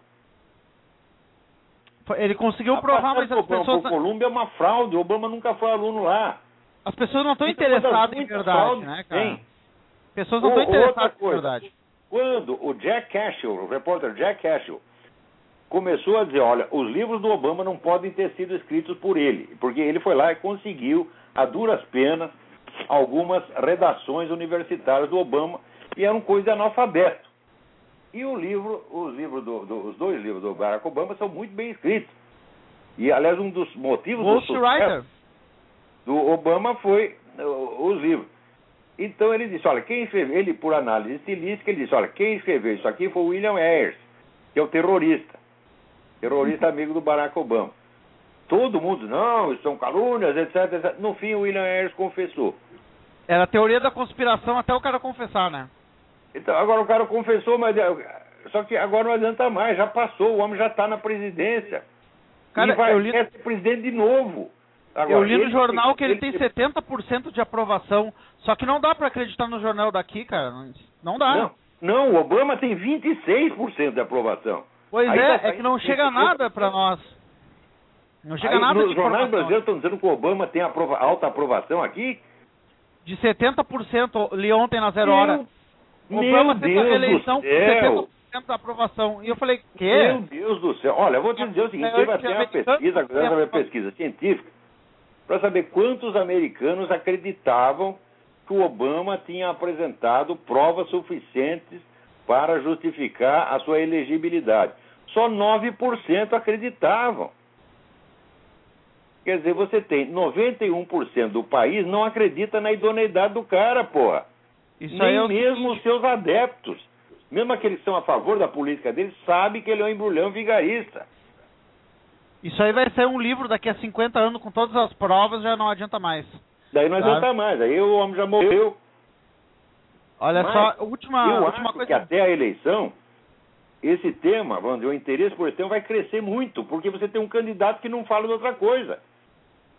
Ele conseguiu a provar, mas as pessoas. O Colômbia é uma fraude. O Obama nunca foi aluno lá. As pessoas não estão interessadas em verdade, né, cara? Tem. Pessoas não estão interessadas em verdade. Quando o Jack Cashill, o repórter Jack Cashill, começou a dizer, olha, os livros do Obama não podem ter sido escritos por ele, porque ele foi lá e conseguiu, a duras penas, algumas redações universitárias do Obama e eram coisas de analfabeto. E o livro, os livros do, do, os dois livros do Barack Obama são muito bem escritos. E aliás um dos motivos do sucesso do Obama foi uh, os livros. Então ele disse, olha, quem escreveu, ele por análise estilística, ele disse, olha, quem escreveu isso aqui foi o William Ayers, que é o terrorista, terrorista amigo do Barack Obama. Todo mundo, não, isso são calúnias, etc, etc. No fim, o William Ayers confessou. Era a teoria da conspiração até o cara confessar, né? Então, agora o cara confessou, mas só que agora não adianta mais, já passou, o homem já está na presidência. Cara, e vai li... quer ser presidente de novo. Agora, eu li no jornal que ele, ele tem 70% de aprovação, só que não dá para acreditar no jornal daqui, cara. Não dá. Não, não o Obama tem 26% de aprovação. Pois Aí é, tá é que não chega nada para nós. Não chega Aí, nada de Os jornais brasileiros estão dizendo que o Obama tem aprova alta aprovação aqui? De 70%, li ontem na Zero Hora. Meu Deus eleição do céu. com 70% da aprovação. E eu falei, quê? Meu Deus do céu. Olha, eu vou te dizer o seguinte, teve até uma pesquisa, uma pesquisa científica, para saber quantos americanos acreditavam que o Obama tinha apresentado provas suficientes para justificar a sua elegibilidade. Só 9% acreditavam. Quer dizer, você tem 91% do país não acredita na idoneidade do cara, porra. Isso Nem é mesmo os seus adeptos, mesmo aqueles que são a favor da política dele, sabem que ele é um embrulhão vigarista. Isso aí vai ser um livro daqui a 50 anos com todas as provas, já não adianta mais. Daí não adianta mais, aí o homem já morreu. Olha Mas só, última, eu última acho coisa. que até a eleição, esse tema, vamos dizer, o interesse por esse tema vai crescer muito, porque você tem um candidato que não fala de outra coisa.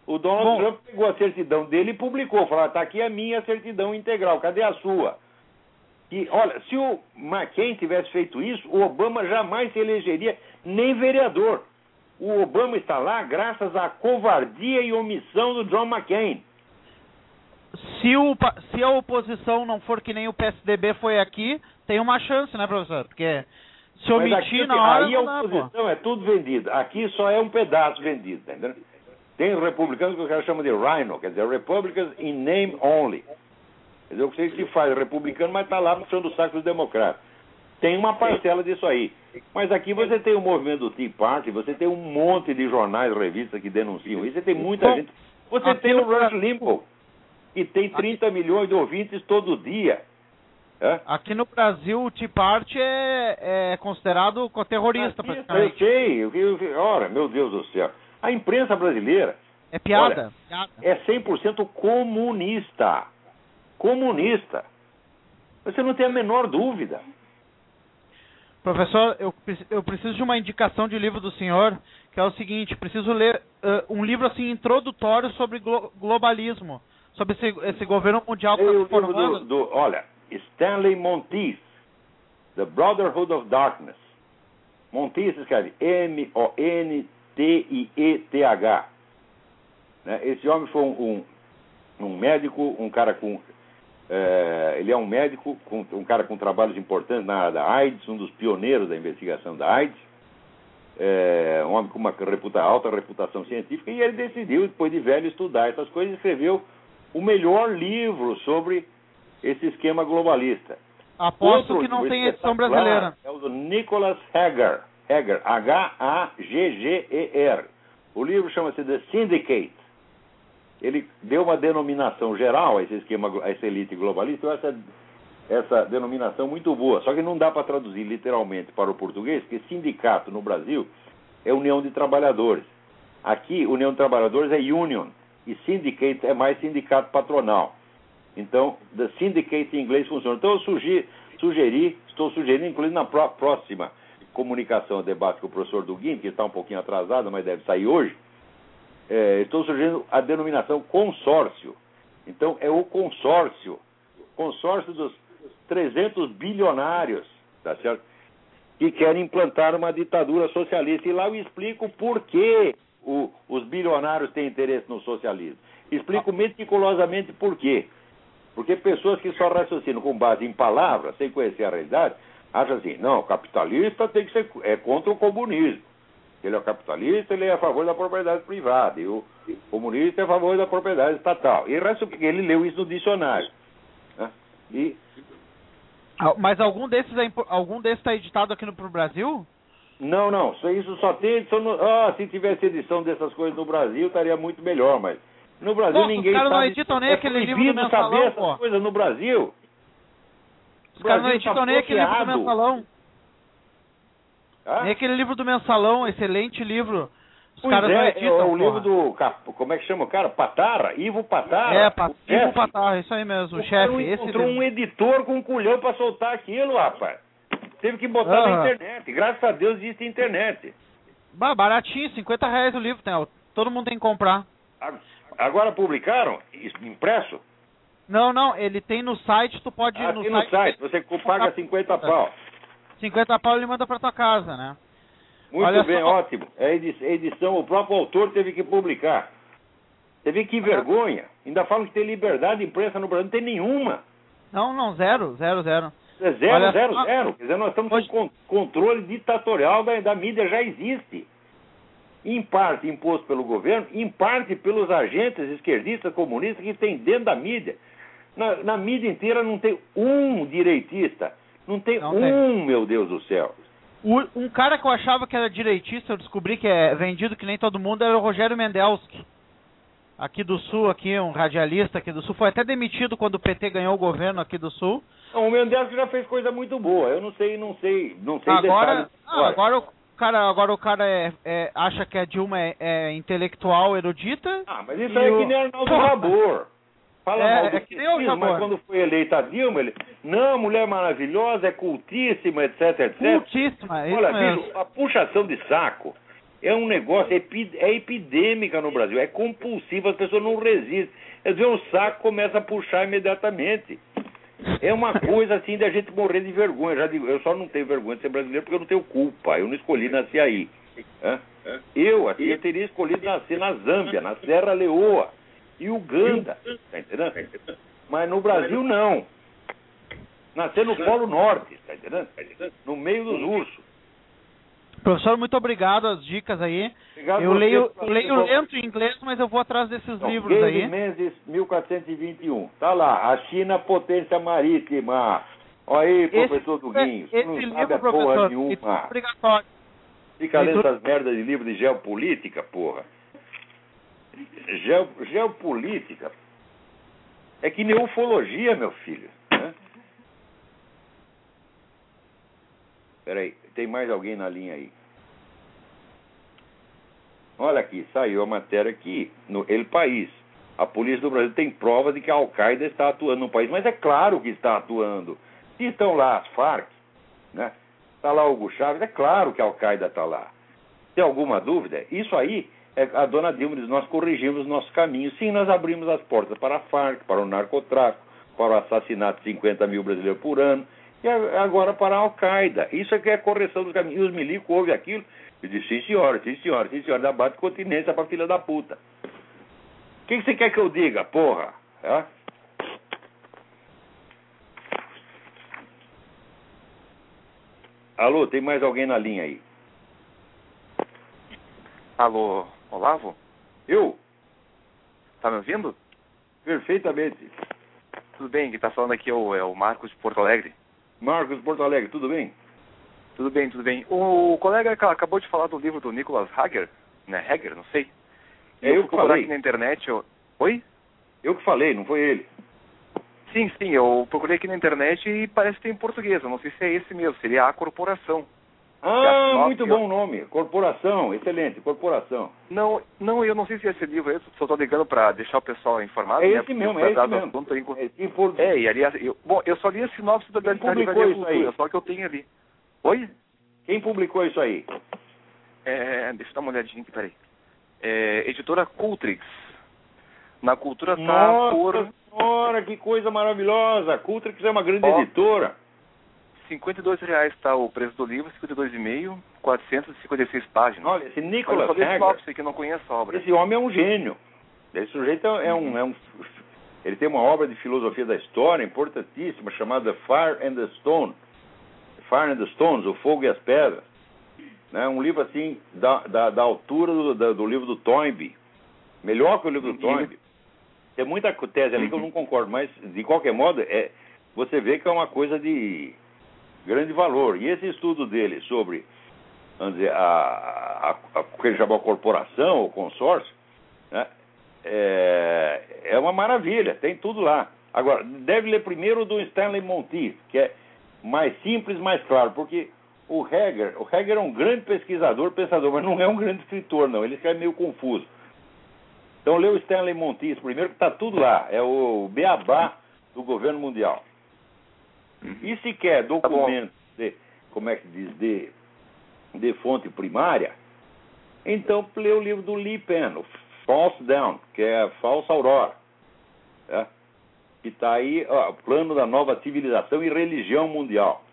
O Donald Bom, Trump pegou a certidão dele e publicou, falou, está aqui a minha certidão integral, cadê a sua? E, olha, se o McCain tivesse feito isso, o Obama jamais se elegeria nem vereador. O Obama está lá graças à covardia e omissão do John McCain. Se, o, se a oposição não for que nem o PSDB foi aqui, tem uma chance, né, professor? Porque se omitir na hora. Aí a oposição dá, é tudo vendido. Aqui só é um pedaço vendido, tá entendeu? Tem republicanos que os caras chamam de rhino, quer dizer, Republicans in name only. Quer dizer, eu sei que se faz republicano, mas está lá puxando o saco dos democratas. Tem uma parcela disso aí. Mas aqui você tem o movimento do Tea Party, você tem um monte de jornais, revistas que denunciam isso, você tem muita gente. Você tem o Rush Limbaugh, que tem 30 milhões de ouvintes todo dia. É? Aqui no Brasil, o Tea Party é, é considerado terrorista, praticamente. Eu sei, ora, meu Deus do céu. A imprensa brasileira. É piada. Olha. É 100% comunista. Comunista. Você não tem a menor dúvida. Professor, eu, eu preciso de uma indicação de livro do senhor, que é o seguinte: preciso ler uh, um livro assim introdutório sobre glo globalismo, sobre esse, esse governo mundial que está formando. Do, do, olha, Stanley Monteith, The Brotherhood of Darkness. Monteith escreve M-O-N T-I-E-T-H. Né? Esse homem foi um, um, um, médico, um cara com É, ele é um médico, com, um cara com trabalhos importantes na área da AIDS, um dos pioneiros da investigação da AIDS, é, um homem com uma reputa, alta reputação científica, e ele decidiu, depois de velho, estudar essas coisas e escreveu o melhor livro sobre esse esquema globalista. Aposto Outro que não tem edição brasileira. É o do Nicholas Hager, Hager H-A-G-G-E-R. O livro chama-se The Syndicate. Ele deu uma denominação geral a esse esquema, a essa elite globalista, eu acho essa, essa denominação muito boa. Só que não dá para traduzir literalmente para o português, porque sindicato no Brasil é união de trabalhadores. Aqui, união de trabalhadores é union, e syndicate é mais sindicato patronal. Então, the syndicate em inglês funciona. Então, eu sugeri, sugeri estou sugerindo, inclusive na pró- próxima comunicação, debate com o professor Duguin, que está um pouquinho atrasado, mas deve sair hoje, é, estou sugerindo a denominação consórcio. Então, é o consórcio, consórcio dos 300 bilionários, tá certo? Que querem implantar uma ditadura socialista. E lá eu explico por que o- os bilionários têm interesse no socialismo. Explico meticulosamente por quê. Porque pessoas que só raciocinam com base em palavras, sem conhecer a realidade, acham assim, não, capitalista tem que ser é contra o comunismo. Ele é o capitalista, ele é a favor da propriedade privada, e o comunista é a favor da propriedade estatal. E resto, ele leu isso no dicionário. né? E Mas algum desses é algum desses está editado aqui no pro Brasil? Não, não, isso só tem edição no... Ah, se tivesse edição dessas coisas no Brasil, estaria muito melhor, mas no Brasil Nossa, os ninguém caras não editam nem é aquele livro do Mensalão, saber essas pô. coisas no Brasil. Os caras não Brasil tá editam nem aquele livro do mensalão. Ah? Nem aquele livro do mensalão, excelente livro. Os Pois caras não é, editam. é o livro do... Como é que chama o cara? Patarra? Ivo Patarra. É, pa- Ivo chefe. Patar, isso aí mesmo, o O chefe. Esse encontrou livro. um editor com um culhão pra soltar aquilo, rapaz. Teve que botar na Aham. internet. Graças a Deus existe internet. Bah, baratinho, 50 reais o livro, né? Todo mundo tem que comprar. Agora publicaram, impresso, Não, não, ele tem no site, tu pode ir aqui no, no site. site. Você paga 50 pau. 50 pau ele manda pra tua casa, né? Muito Olha bem, só. ótimo. É edi- edição, o próprio autor teve que publicar. Você vê que vergonha. Ainda falam que tem liberdade de imprensa no Brasil. Não tem nenhuma. Não, não, zero, zero, zero. É zero, Olha zero, só. zero. Quer dizer, nós estamos Hoje- com controle ditatorial da, da mídia, já existe. Em parte imposto pelo governo, em parte pelos agentes esquerdistas, comunistas que tem dentro da mídia. Na, na mídia inteira não tem um direitista. Não tem Não um, meu Deus do céu. O- um cara que eu achava que era direitista, eu descobri que é vendido que nem todo mundo, era o Rogério Mendelski. Aqui do Sul, aqui, um radialista aqui do Sul. Foi até demitido quando o PT ganhou o governo aqui do Sul. Não, o Mendes já fez coisa muito boa. Eu não sei, não sei, não sei Agora, ah, agora o cara, agora o cara é, é- acha que a Dilma é, é intelectual, erudita. Ah, mas isso aí é o- que nem Arnaldo Rabor. Fala É, mal do é que petismo, mas quando foi eleita a Dilma, ele. Não, mulher maravilhosa, é cultíssima, etc, etc. Cultíssima, é isso Olha, mesmo. bicho, a puxação de saco é um negócio, é, é epidêmica no Brasil, é compulsiva, as pessoas não resistem. Eles veem o saco começa a puxar imediatamente. É uma coisa assim de a gente morrer de vergonha. Já digo, eu só não tenho vergonha de ser brasileiro porque eu não tenho culpa. Eu não escolhi nascer aí. Hã? Eu, assim, eu teria escolhido nascer na Zâmbia, na Serra Leoa e Uganda. Tá entendendo? Mas no Brasil não. Nascer no Polo Norte, tá entendendo? No meio dos ursos. Professor, muito obrigado as dicas aí. Obrigado eu leio, eu leio lento em inglês, mas eu vou atrás desses Então, livros aí. Menzies, 1421. Tá lá, a China potência marítima. Olha aí, professor Duguinho. esse não sabe livro, a porra nenhuma. é obrigatório. Fica lendo essas merdas de livro de geopolítica, porra. Geo- geopolítica é que nem ufologia, meu filho. Né? Peraí, tem mais alguém na linha aí? Olha aqui, saiu a matéria aqui, no El País. A polícia do Brasil tem provas de que a Al-Qaeda está atuando no país, mas é claro que está atuando. Se estão lá as Farc, né? Está lá o Hugo Chaves, é claro que a Al-Qaeda está lá. Tem alguma dúvida? Isso aí, é, a dona Dilma diz: nós corrigimos nosso caminho. Sim, nós abrimos as portas para a Farc, para o narcotráfico, para o assassinato de 50 mil brasileiros por ano, e agora para a Al-Qaeda. Isso é que é a correção dos caminhos. E os milicos ouvem aquilo e dizem: sim, senhora, sim, senhora, sim, senhora, dá bate continência para filha da puta. O que, que você quer que eu diga, porra? É? Alô, tem mais alguém na linha aí? Alô, Olavo? Eu? Tá me ouvindo? Perfeitamente. Tudo bem, quem tá falando aqui é o, é o Marcos de Porto Alegre. Marcos Porto Alegre, tudo bem? Tudo bem, tudo bem. O colega ca- acabou de falar do livro do Nicholas Hager, né? Hager, não sei. É eu fui que falei. aqui na internet. Eu... Oi? Eu que falei, não foi ele. Sim, sim, eu procurei aqui na internet e parece que tem em português. Eu não sei se é esse mesmo, seria A Corporação. Ah, muito eu- bom nome. Corporação, excelente, corporação. Não, não, eu não sei se é esse livro aí, só tô ligando pra deixar o pessoal informado. É né, esse porque mesmo, eu é esse mesmo. assunto enquanto- É, por- É, e aliás, eu, bom, eu só li a sinopse da, da, Livraria Cultura, aí? só que eu tenho ali. Oi? Quem publicou isso aí? É, deixa eu dar uma olhadinha aqui, peraí. É, editora Cultrix. Na cultura tá Nossa por senhora, que coisa maravilhosa. A Cultrix é uma grande editora. 52 reais tá o preço do livro, 52,5, 456 páginas. Olha, esse Olha, eu Nicholas só li a Hager, sinopse que eu não conheço a obra. esse homem é um gênio. Esse sujeito é um, é um... Ele tem uma obra de filosofia da história importantíssima chamada Fire and the Stone. Fire and the Stones, O Fogo e as Pedras. Né? Um livro assim, da, da, da altura do, da- do livro do Toynbee. Melhor que o livro do Uhum. Toynbee. Tem muita tese ali que eu não concordo, mas de qualquer modo, é, você vê que é uma coisa de grande valor. E esse estudo dele sobre vamos dizer, a, a, a, o que ele chama a corporação, o consórcio, né, é, é uma maravilha, tem tudo lá. Agora, deve ler primeiro do Stanley Monteith, que é mais simples, mais claro, porque o Heger, o Heger é um grande pesquisador, pensador, mas não é um grande escritor, não. Ele escreve meio confuso. Então, lê o Stanley Monteith primeiro, que está tudo lá. É o beabá do governo mundial. E se quer bom. documentos de, como é que diz, de, de fonte primária, então lê o livro do Lee Penn, o False Down, que é a Falsa Aurora. né? Que está aí, ó, Plano da Nova Civilização e Religião Mundial.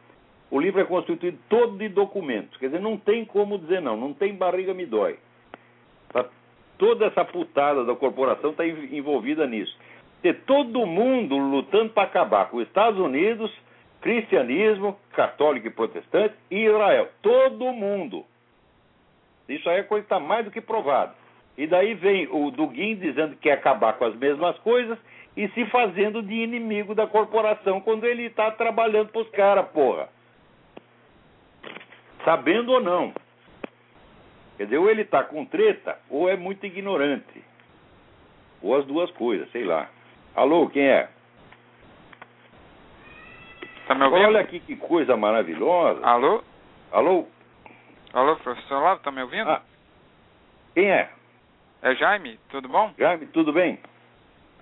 O livro é constituído todo de documentos, quer dizer, não tem como dizer não, não tem barriga me dói. Tá- toda essa putada da corporação está envolvida nisso. Ter todo mundo lutando para acabar com os Estados Unidos, cristianismo, católico e protestante e Israel. Todo mundo. Isso aí é coisa que está mais do que provado. E daí vem o Dugin dizendo que quer acabar com as mesmas coisas e se fazendo de inimigo da corporação quando ele está trabalhando para os caras, porra. Sabendo ou não. Quer dizer, ou ele está com treta ou é muito ignorante. Ou as duas coisas, sei lá. Alô, quem é? Tá me ouvindo? Olha aqui que coisa maravilhosa. Alô? Alô? Alô, professor Olavo, tá me ouvindo? Ah, quem é? É Jaime, tudo bom? Jaime, tudo bem?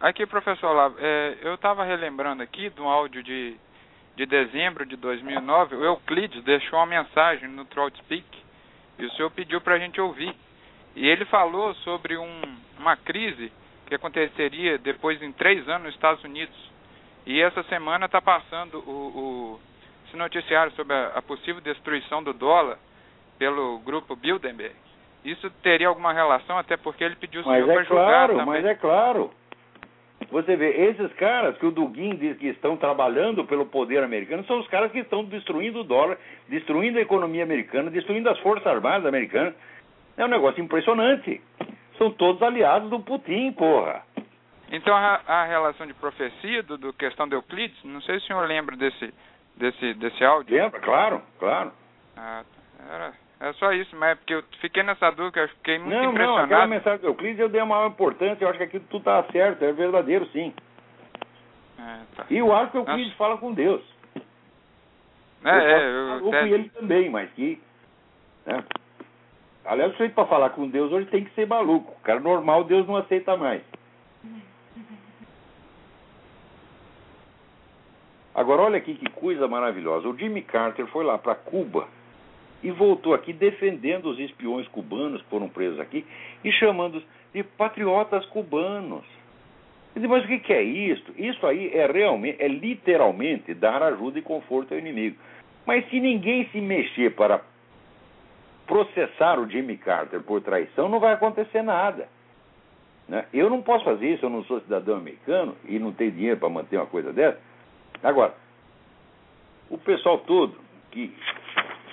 Aqui, professor Olavo, é, eu estava relembrando aqui de um áudio de, de dezembro de 2009, o Euclides deixou uma mensagem no Trollspeak e o senhor pediu para a gente ouvir. E ele falou sobre um, uma crise que aconteceria depois em três anos nos Estados Unidos. E essa semana está passando o, o, esse noticiário sobre a, a possível destruição do dólar pelo grupo Bilderberg. Isso teria alguma relação, até porque ele pediu o senhor é para claro, mas é claro. Você vê, esses caras que o Dugin diz que estão trabalhando pelo poder americano são os caras que estão destruindo o dólar, destruindo a economia americana, destruindo as forças armadas americanas. É um negócio impressionante. São todos aliados do Putin, porra. Então a, a relação de profecia do, do questão de Euclides, não sei se o senhor lembra desse desse desse áudio. Lembra? Claro, claro. Ah, era, é só isso, mas é porque eu fiquei nessa dúvida, eu fiquei muito Não, não, impressionado. aquela mensagem do Euclides eu dei a maior importância, eu acho que aquilo tudo está certo, é verdadeiro sim. É, tá. E eu acho que Euclides fala com Deus. É, é, eu até- com ele também, mas que. Né? Aliás, o sujeito para falar com Deus hoje tem que ser maluco. O cara normal, Deus não aceita mais. Agora, olha aqui que coisa maravilhosa. O Jimmy Carter foi lá para Cuba e voltou aqui defendendo os espiões cubanos que foram presos aqui e chamando-os de patriotas cubanos. Mas o que é isso? Isso aí é realmente, é literalmente dar ajuda e conforto ao inimigo. Mas se ninguém se mexer para processar o Jimmy Carter por traição, não vai acontecer nada. Né? Eu não posso fazer isso, eu não sou cidadão americano e não tenho dinheiro para manter uma coisa dessa. Agora, o pessoal todo que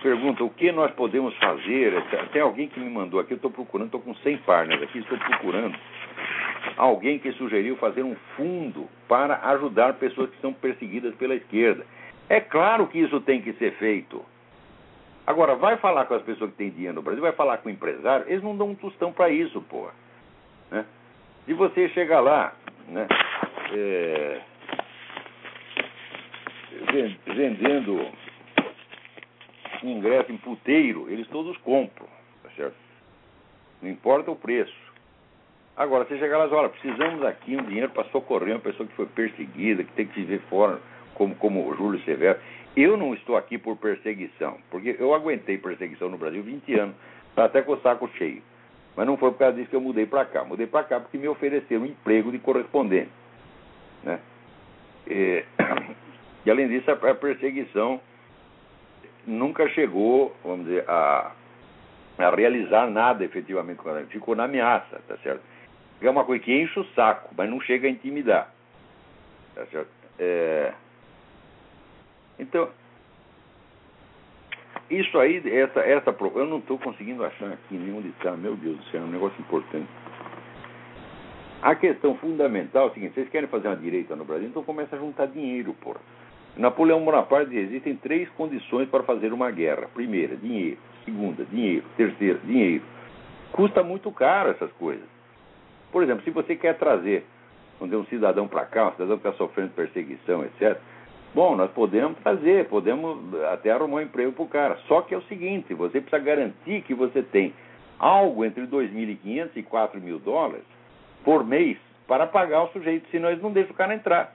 pergunta o que nós podemos fazer. Tem alguém que me mandou aqui, eu estou procurando, estou com 100 páginas aqui, estou procurando alguém que sugeriu fazer um fundo para ajudar pessoas que são perseguidas pela esquerda. É claro que isso tem que ser feito. Agora, vai falar com as pessoas que têm dinheiro no Brasil, vai falar com o empresário, eles não dão um tostão para isso, porra. Né? Se você chegar lá, né, é, vendendo ingresso em puteiro, eles todos compram, tá certo? Não importa o preço. Agora, você chegar lá e olha, precisamos aqui um dinheiro para socorrer uma pessoa que foi perseguida, que tem que viver fora, como, como o Júlio Severo. Eu não estou aqui por perseguição, porque eu aguentei perseguição no Brasil 20 anos, até com o saco cheio. Mas não foi por causa disso que eu mudei para cá. Mudei para cá porque me ofereceram um emprego de correspondente. Né? E, e além disso, a perseguição nunca chegou, vamos dizer, a, a realizar nada efetivamente com ela. Ficou na ameaça, tá certo? É uma coisa que enche o saco, mas não chega a intimidar. Tá certo? É... Então, isso aí, essa, essa eu não estou conseguindo achar aqui nenhum está, meu Deus do céu, é um negócio importante. A questão fundamental é o seguinte: vocês querem fazer uma direita no Brasil, então começa a juntar dinheiro, porra. Napoleão Bonaparte dizia: existem três condições para fazer uma guerra. Primeira, dinheiro. Segunda, dinheiro. Terceira, dinheiro. Custa muito caro essas coisas. Por exemplo, se você quer trazer um cidadão para cá, um cidadão que está sofrendo perseguição, etc. Bom, nós podemos trazer, podemos até arrumar um emprego para o cara. Só que é o seguinte: você precisa garantir que você tem algo entre 2.500 e 4 mil dólares por mês para pagar o sujeito, senão eles não deixam o cara entrar.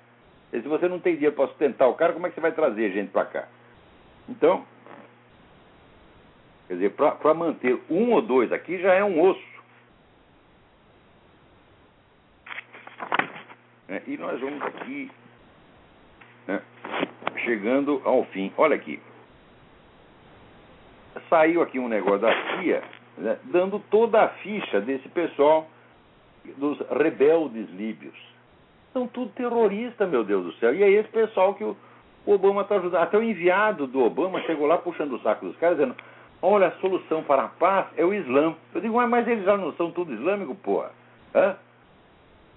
E se você não tem dinheiro para sustentar o cara, como é que você vai trazer gente para cá? Então, quer dizer, para manter um ou dois aqui já é um osso. É, e nós vamos aqui né, chegando ao fim. Olha aqui. Saiu aqui um negócio da CIA né, dando toda a ficha desse pessoal, dos rebeldes líbios são tudo terroristas, meu Deus do céu. E é esse pessoal que o Obama está ajudando. Até o enviado do Obama chegou lá puxando o saco dos caras, dizendo: olha, a solução para a paz é o Islã. Eu digo, mas eles já não são tudo islâmico, porra? Hã?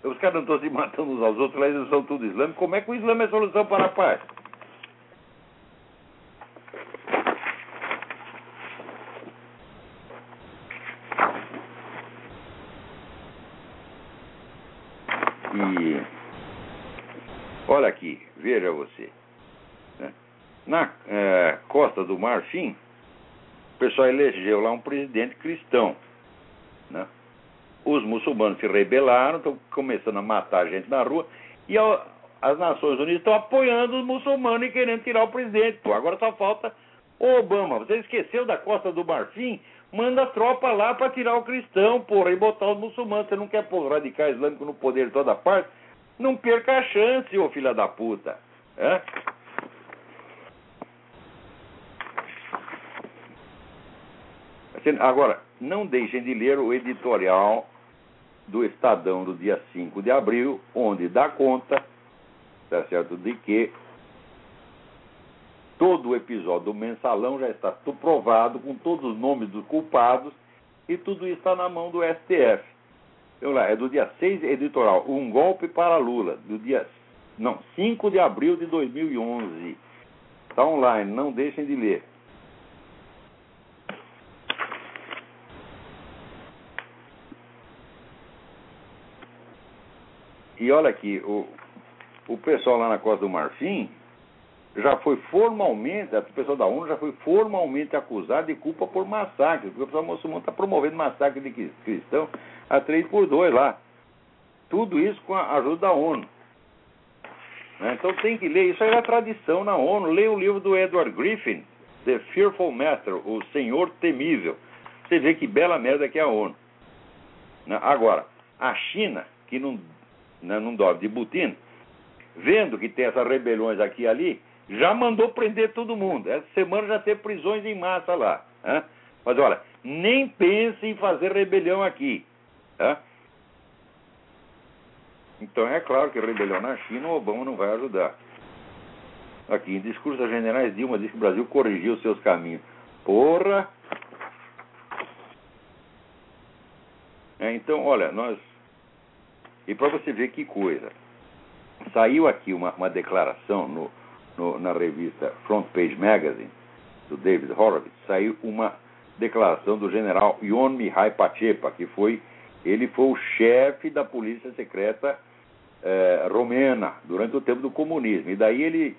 Os caras não estão se matando uns aos outros, eles não são tudo islâmicos. Como é que o Islã é solução para a paz? Olha aqui, veja você. Né? Na é, costa do Marfim, o pessoal elegeu lá um presidente cristão. Né? Os muçulmanos se rebelaram, estão começando a matar gente na rua, e a, as Nações Unidas estão apoiando os muçulmanos e querendo tirar o presidente. Pô, agora só falta o Obama. Você esqueceu da costa do Marfim? Manda tropa lá para tirar o cristão, porra, e botar os muçulmanos. Você não quer pôr radical islâmico no poder de toda parte? Não perca a chance, ô filha da puta. É? Agora, não deixem de ler o editorial do Estadão do dia 5 de abril, onde dá conta, tá certo, de que todo o episódio do mensalão já está provado com todos os nomes dos culpados e tudo isso está na mão do STF. Eu lá, é do dia 6, editorial, Um Golpe para Lula, do dia não, 5 de abril de 2011. Está online, não deixem de ler. E olha aqui, o, o pessoal lá na Costa do Marfim já foi formalmente, o pessoal da ONU já foi formalmente acusado de culpa por massacre, porque o pessoal muçulmano está promovendo massacre de cristão a 3 por 2 lá. Tudo isso com a ajuda da ONU. Né? Então tem que ler, isso aí é tradição na ONU. Leia o livro do Edward Griffin, The Fearful Master, o Senhor Temível. Você vê que bela merda que é a ONU. Né? Agora, a China, que não, né, não dorme de butina, vendo que tem essas rebeliões aqui e ali, já mandou prender todo mundo. Essa semana já teve prisões em massa lá. Né? Mas olha, nem pense em fazer rebelião aqui. Tá? Então é claro que rebelião na China o Obama não vai ajudar. Aqui, em discurso das generais, Dilma disse que o Brasil corrigiu seus caminhos. Porra! É, então, olha, nós. E para você ver que coisa. Saiu aqui uma, uma declaração no, no, na revista Front Page Magazine, do David Horowitz, saiu uma declaração do general Ion Mihai Pachepa, que foi. Ele foi o chefe da polícia secreta eh, romena durante o tempo do comunismo. E daí ele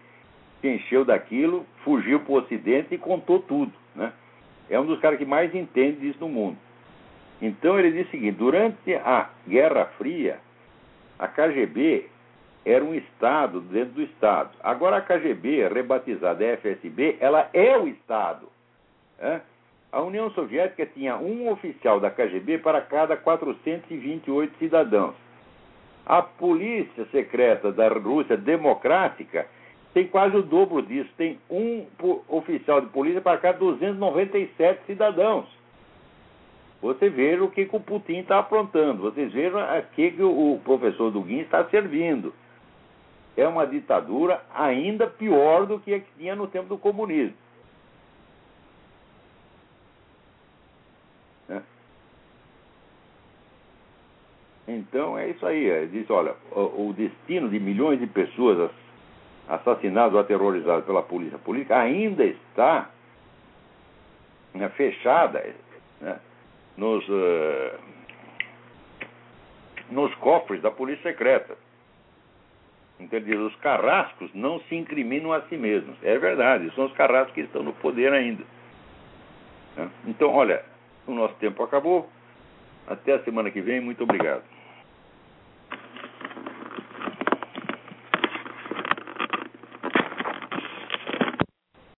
se encheu daquilo, fugiu para o Ocidente e contou tudo. Né? É um dos caras que mais entende disso no mundo. Então ele diz o seguinte: durante a Guerra Fria, a KGB era um Estado dentro do Estado. Agora a KGB, rebatizada FSB, ela é o Estado. Né? A União Soviética tinha um oficial da KGB para cada 428 cidadãos. A polícia secreta da Rússia Democrática tem quase o dobro disso, tem um oficial de polícia para cada 297 cidadãos. Você veja o que, que o Putin está aprontando, vocês vejam a que, que o professor Dugin está servindo. É uma ditadura ainda pior do que a que tinha no tempo do comunismo. Então é isso aí. Ele diz, olha, o, o destino de milhões de pessoas assassinadas ou aterrorizadas pela polícia política ainda está né, fechada né, nos, uh, nos cofres da polícia secreta. Então diz, os carrascos não se incriminam a si mesmos. É verdade, são os carrascos que estão no poder ainda. Né? Então, olha, o nosso tempo acabou. Até a semana que vem, muito obrigado.